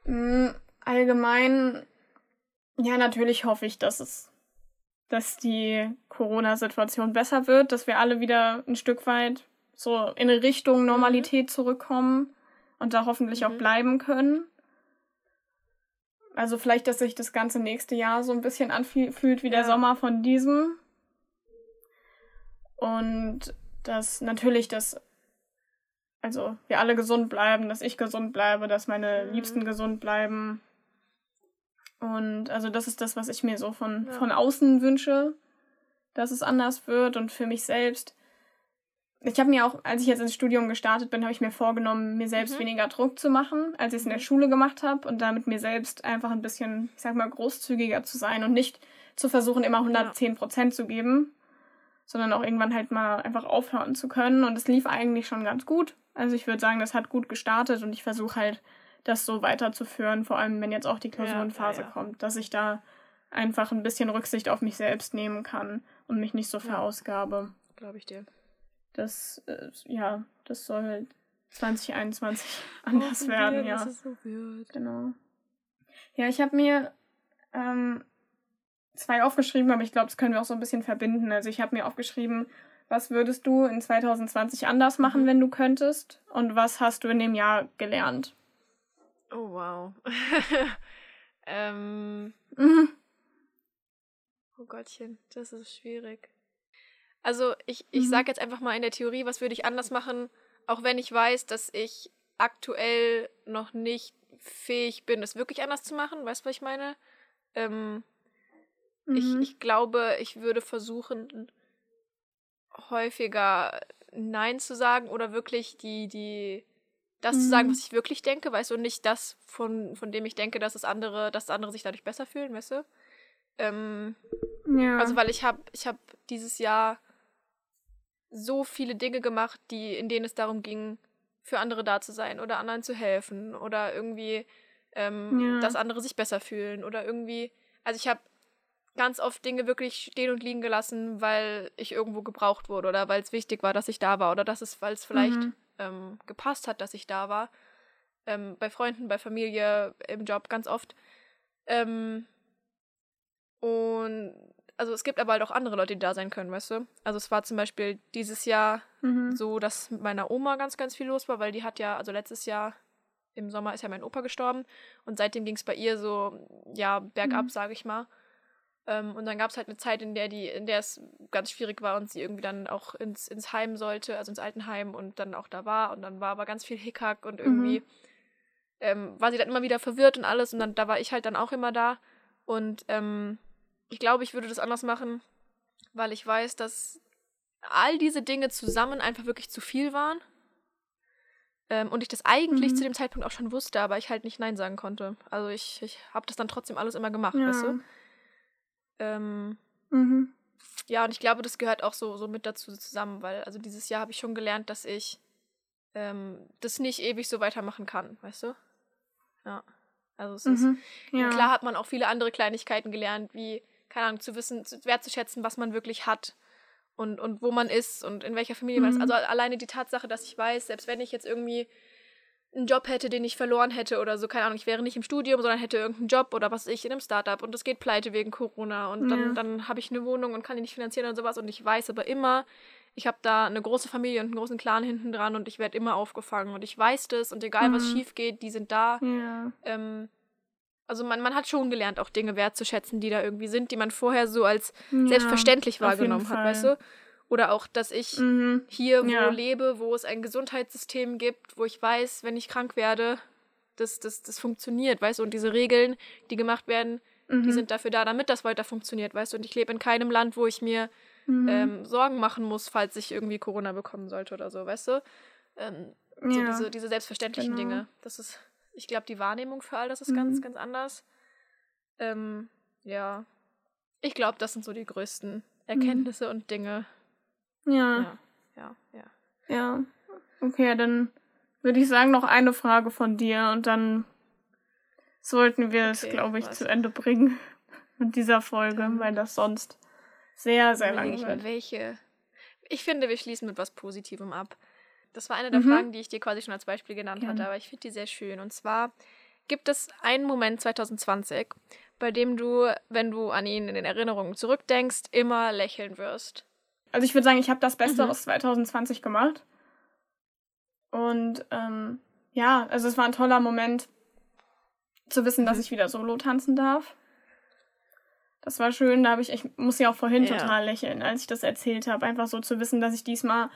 Mm, Allgemein, ja, natürlich hoffe ich, dass es, dass die Corona-Situation besser wird, dass wir alle wieder ein Stück weit so in Richtung Normalität zurückkommen und da hoffentlich auch Mhm. bleiben können. Also vielleicht, dass sich das ganze nächste Jahr so ein bisschen anfühlt wie der Ja. Sommer von diesem. Und dass natürlich, dass also wir alle gesund bleiben, dass ich gesund bleibe, dass meine Mhm. Liebsten gesund bleiben. Und also das ist das, was ich mir so von, Ja. von außen wünsche, dass es anders wird und für mich selbst. Ich habe mir auch, als ich jetzt ins Studium gestartet bin, habe ich mir vorgenommen, mir selbst Mhm. weniger Druck zu machen, als ich es in der Mhm. Schule gemacht habe und damit mir selbst einfach ein bisschen, ich sag mal, großzügiger zu sein und nicht zu versuchen, immer 110 Prozent zu geben, sondern auch irgendwann halt mal einfach aufhören zu können. Und es lief eigentlich schon ganz gut. Also ich würde sagen, das hat gut gestartet und ich versuche halt, das so weiterzuführen, vor allem wenn jetzt auch die Klausurenphase ja, ja. kommt, dass ich da einfach ein bisschen Rücksicht auf mich selbst nehmen kann und mich nicht so Ja. verausgabe. Glaube ich dir. Das, äh, ja, das soll halt 2021 anders werden, ja. Dass es so wird. Genau. Ja, ich habe mir ähm, zwei aufgeschrieben, aber ich glaube, das können wir auch so ein bisschen verbinden. Also ich habe mir aufgeschrieben, was würdest du in 2020 anders machen, Mhm. wenn du könntest? Und was hast du in dem Jahr gelernt? Oh, wow. [laughs] ähm, Mhm. oh Gottchen, das ist schwierig. Also, ich, ich Mhm. sage jetzt einfach mal in der Theorie, was würde ich anders machen, auch wenn ich weiß, dass ich aktuell noch nicht fähig bin, es wirklich anders zu machen. Weißt du, was ich meine? Ähm, Mhm. ich glaube, ich würde versuchen, häufiger Nein zu sagen oder wirklich die, die das zu sagen, was ich wirklich denke, weißt du, und nicht das, von, von dem ich denke, dass das andere, dass andere sich dadurch besser fühlen, weißt du? Ähm, Ja. Also weil ich habe ich hab dieses Jahr so viele Dinge gemacht, die, in denen es darum ging, für andere da zu sein oder anderen zu helfen oder irgendwie, ähm, Ja. dass andere sich besser fühlen oder irgendwie, also ich habe ganz oft Dinge wirklich stehen und liegen gelassen, weil ich irgendwo gebraucht wurde oder weil es wichtig war, dass ich da war oder dass es, weil es vielleicht Mhm. ähm, gepasst hat, dass ich da war. Ähm, bei Freunden, bei Familie, im Job ganz oft. Ähm, und also es gibt aber halt auch andere Leute, die da sein können, weißt du? Also es war zum Beispiel dieses Jahr mhm. so, dass mit meiner Oma ganz, ganz viel los war, weil die hat ja, also letztes Jahr im Sommer ist ja mein Opa gestorben und seitdem ging es bei ihr so, ja, bergab, Mhm. sage ich mal. Ähm, und dann gab es halt eine Zeit, in der die, in der es ganz schwierig war und sie irgendwie dann auch ins, ins Heim sollte, also ins Altenheim und dann auch da war und dann war aber ganz viel Hickhack und irgendwie ähm, war sie dann immer wieder verwirrt und alles und dann da war ich halt dann auch immer da und ähm, ich glaube, ich würde das anders machen, weil ich weiß, dass all diese Dinge zusammen einfach wirklich zu viel waren. Ähm, und ich das eigentlich Mhm. zu dem Zeitpunkt auch schon wusste, aber ich halt nicht Nein sagen konnte. Also ich, ich habe das dann trotzdem alles immer gemacht, ja. weißt du? Ähm, Mhm. ja, und ich glaube, das gehört auch so, so mit dazu zusammen, weil also dieses Jahr habe ich schon gelernt, dass ich ähm, das nicht ewig so weitermachen kann, weißt du? Ja. Also es ist, Mhm. Ja. Klar hat man auch viele andere Kleinigkeiten gelernt, wie, keine Ahnung, zu wissen, zu, wertzuschätzen, was man wirklich hat und, und wo man ist und in welcher Familie man ist. Mhm. Also alleine die Tatsache, dass ich weiß, selbst wenn ich jetzt irgendwie einen Job hätte, den ich verloren hätte oder so, keine Ahnung, ich wäre nicht im Studium, sondern hätte irgendeinen Job oder was ich in einem Startup und es geht pleite wegen Corona und dann, Ja. dann habe ich eine Wohnung und kann die nicht finanzieren und sowas und ich weiß aber immer, ich habe da eine große Familie und einen großen Clan hinten dran und ich werde immer aufgefangen und ich weiß das und egal was Mhm. schief geht, die sind da. Ja. Ähm, also man, man hat schon gelernt, auch Dinge wertzuschätzen, die da irgendwie sind, die man vorher so als Ja, selbstverständlich wahrgenommen hat, weißt du? Oder auch, dass ich Mhm. hier wo Ja. lebe, wo es ein Gesundheitssystem gibt, wo ich weiß, wenn ich krank werde, das, das, das funktioniert, weißt du? Und diese Regeln, die gemacht werden, die Mhm. sind dafür da, damit das weiter funktioniert, weißt du? Und ich lebe in keinem Land, wo ich mir Mhm. ähm, Sorgen machen muss, falls ich irgendwie Corona bekommen sollte oder so, weißt du? Ähm, so ja. diese, diese selbstverständlichen genau. Dinge. Das ist, ich glaube, die Wahrnehmung für all das ist ganz, Mhm. ganz anders. Ähm, ja. Ich glaube, das sind so die größten Erkenntnisse und Dinge. Ja. Ja, ja, ja. Ja. Okay, dann würde ich sagen, noch eine Frage von dir und dann sollten wir es, Okay, glaube ich, was? zu Ende bringen [laughs] mit dieser Folge, Ähm, weil das sonst sehr, sehr lang wird. welche. Ich finde, wir schließen mit was Positivem ab. Das war eine der Mhm. Fragen, die ich dir quasi schon als Beispiel genannt Gerne. hatte, aber ich finde die sehr schön. Und zwar gibt es einen Moment 2020, bei dem du, wenn du an ihn in den Erinnerungen zurückdenkst, immer lächeln wirst. Also ich würde sagen, ich habe das Beste Mhm. aus 2020 gemacht. Und ähm, ja, also es war ein toller Moment zu wissen, dass Mhm. ich wieder solo tanzen darf. Das war schön, da habe ich, ich muss ja auch vorhin Ja. total lächeln, als ich das erzählt habe. Einfach so zu wissen, dass ich diesmal,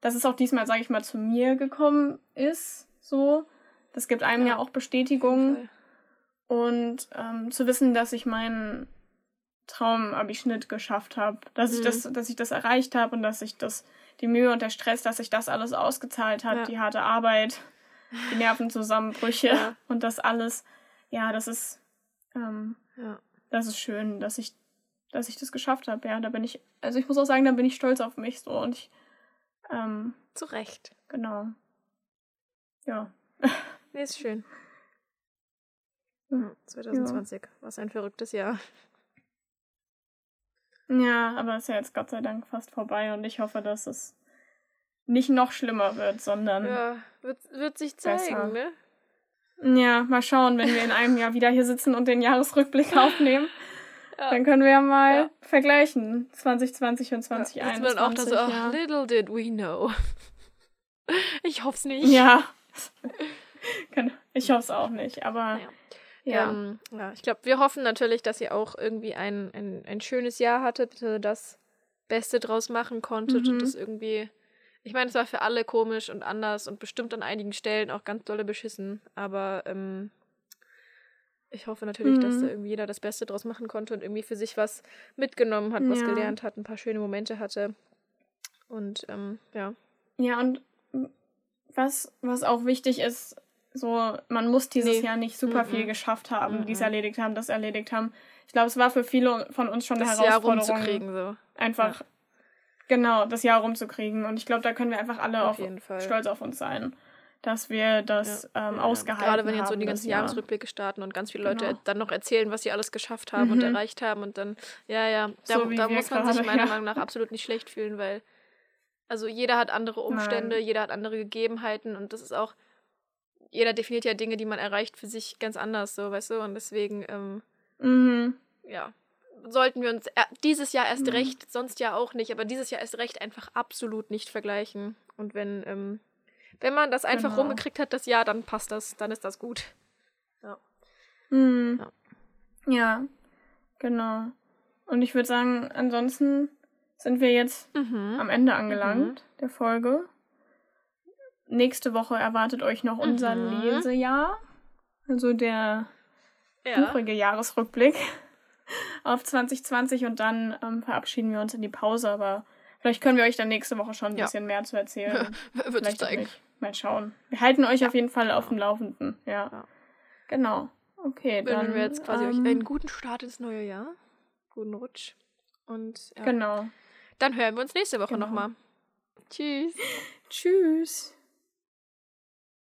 dass es auch diesmal, sage ich mal, zu mir gekommen ist. So. Das gibt einem ja, Ja, auch Bestätigung. Und ähm, zu wissen, dass ich meinen Traumabischnitt geschafft habe, dass ich Mhm. das, dass ich das erreicht habe und dass ich das, die Mühe und der Stress, dass sich das alles ausgezahlt hat, Ja. die harte Arbeit, die Nervenzusammenbrüche Ja. [laughs] und das alles, ja, das ist, ähm, Ja. das ist schön, dass ich, dass ich das geschafft habe. Ja, da bin ich, also ich muss auch sagen, da bin ich stolz auf mich so und ich, ähm, Zu Recht. genau. Ja. Nee, ist schön. Ja, 2020. Was ein verrücktes Jahr. Ja, aber ist ja jetzt Gott sei Dank fast vorbei und ich hoffe, dass es nicht noch schlimmer wird, sondern Ja, wird, wird sich Besser. zeigen, ne? ja, mal schauen, wenn wir in einem Jahr wieder hier sitzen und den Jahresrückblick [laughs] aufnehmen, Ja. dann können wir ja mal Ja. vergleichen 2020 und Ja, jetzt 2021. wird auch das oh, ja. little did we know. [laughs] Ich hoff's nicht. ja. [laughs] Ich hoffe es auch nicht, aber Naja. Ja. Ähm, ja, ich glaube, wir hoffen natürlich, dass ihr auch irgendwie ein, ein, ein schönes Jahr hattet, äh, das Beste draus machen konntet und Mhm. das irgendwie. Ich meine, es war für alle komisch und anders und bestimmt an einigen Stellen auch ganz dolle beschissen, aber ähm, ich hoffe natürlich, dass Mhm. da irgendwie jeder das Beste draus machen konnte und irgendwie für sich was mitgenommen hat, was Ja. gelernt hat, ein paar schöne Momente hatte. Und ähm, ja. Ja, und was, was auch wichtig ist, so, man muss dieses Nee. Jahr nicht super Mhm. viel geschafft haben, Mhm. dies erledigt haben, das erledigt haben. Ich glaube, es war für viele von uns schon eine das Jahr Herausforderung, rumzukriegen, so. einfach genau das Jahr rumzukriegen. Und ich glaube, da können wir einfach alle Auf auf jeden Fall. stolz auf uns sein, dass wir das ähm, Ja, ausgehalten Gerade wenn jetzt so haben. die ganzen Jahr. Jahresrückblicke starten und ganz viele Leute Genau. dann noch erzählen, was sie alles geschafft haben und Mhm. erreicht haben und dann, ja, ja, da, So da muss man sich meiner ja. Meinung nach absolut nicht schlecht fühlen, weil also jeder hat andere Umstände, Nein. jeder hat andere Gegebenheiten und das ist auch, jeder definiert ja Dinge, die man erreicht, für sich ganz anders, so, weißt du, und deswegen, ähm, Mhm. ja, sollten wir uns dieses Jahr erst Mhm. recht, sonst ja auch nicht, aber dieses Jahr erst recht einfach absolut nicht vergleichen. Und wenn, ähm, wenn man das einfach Genau. rumgekriegt hat, das Jahr, dann passt das, dann ist das gut. Mhm. Ja. Ja. genau. Und ich würde sagen, ansonsten sind wir jetzt Mhm. am Ende angelangt der Folge. Nächste Woche erwartet euch noch unser Mhm. Lesejahr. Also der Ja. buchige Jahresrückblick [laughs] auf 2020 und dann ähm, verabschieden wir uns in die Pause, aber vielleicht können wir euch dann nächste Woche schon ein Ja. bisschen mehr zu erzählen. [laughs] Wird vielleicht zeigen. Mal schauen. Wir halten euch auf jeden Fall auf dem Laufenden. Ja. Ja. Genau. Okay, Wünschen dann wir jetzt quasi euch ähm, einen guten Start ins neue Jahr. Guten Rutsch. Und ja. Genau. dann hören wir uns nächste Woche Genau. nochmal. Tschüss. [laughs] Tschüss.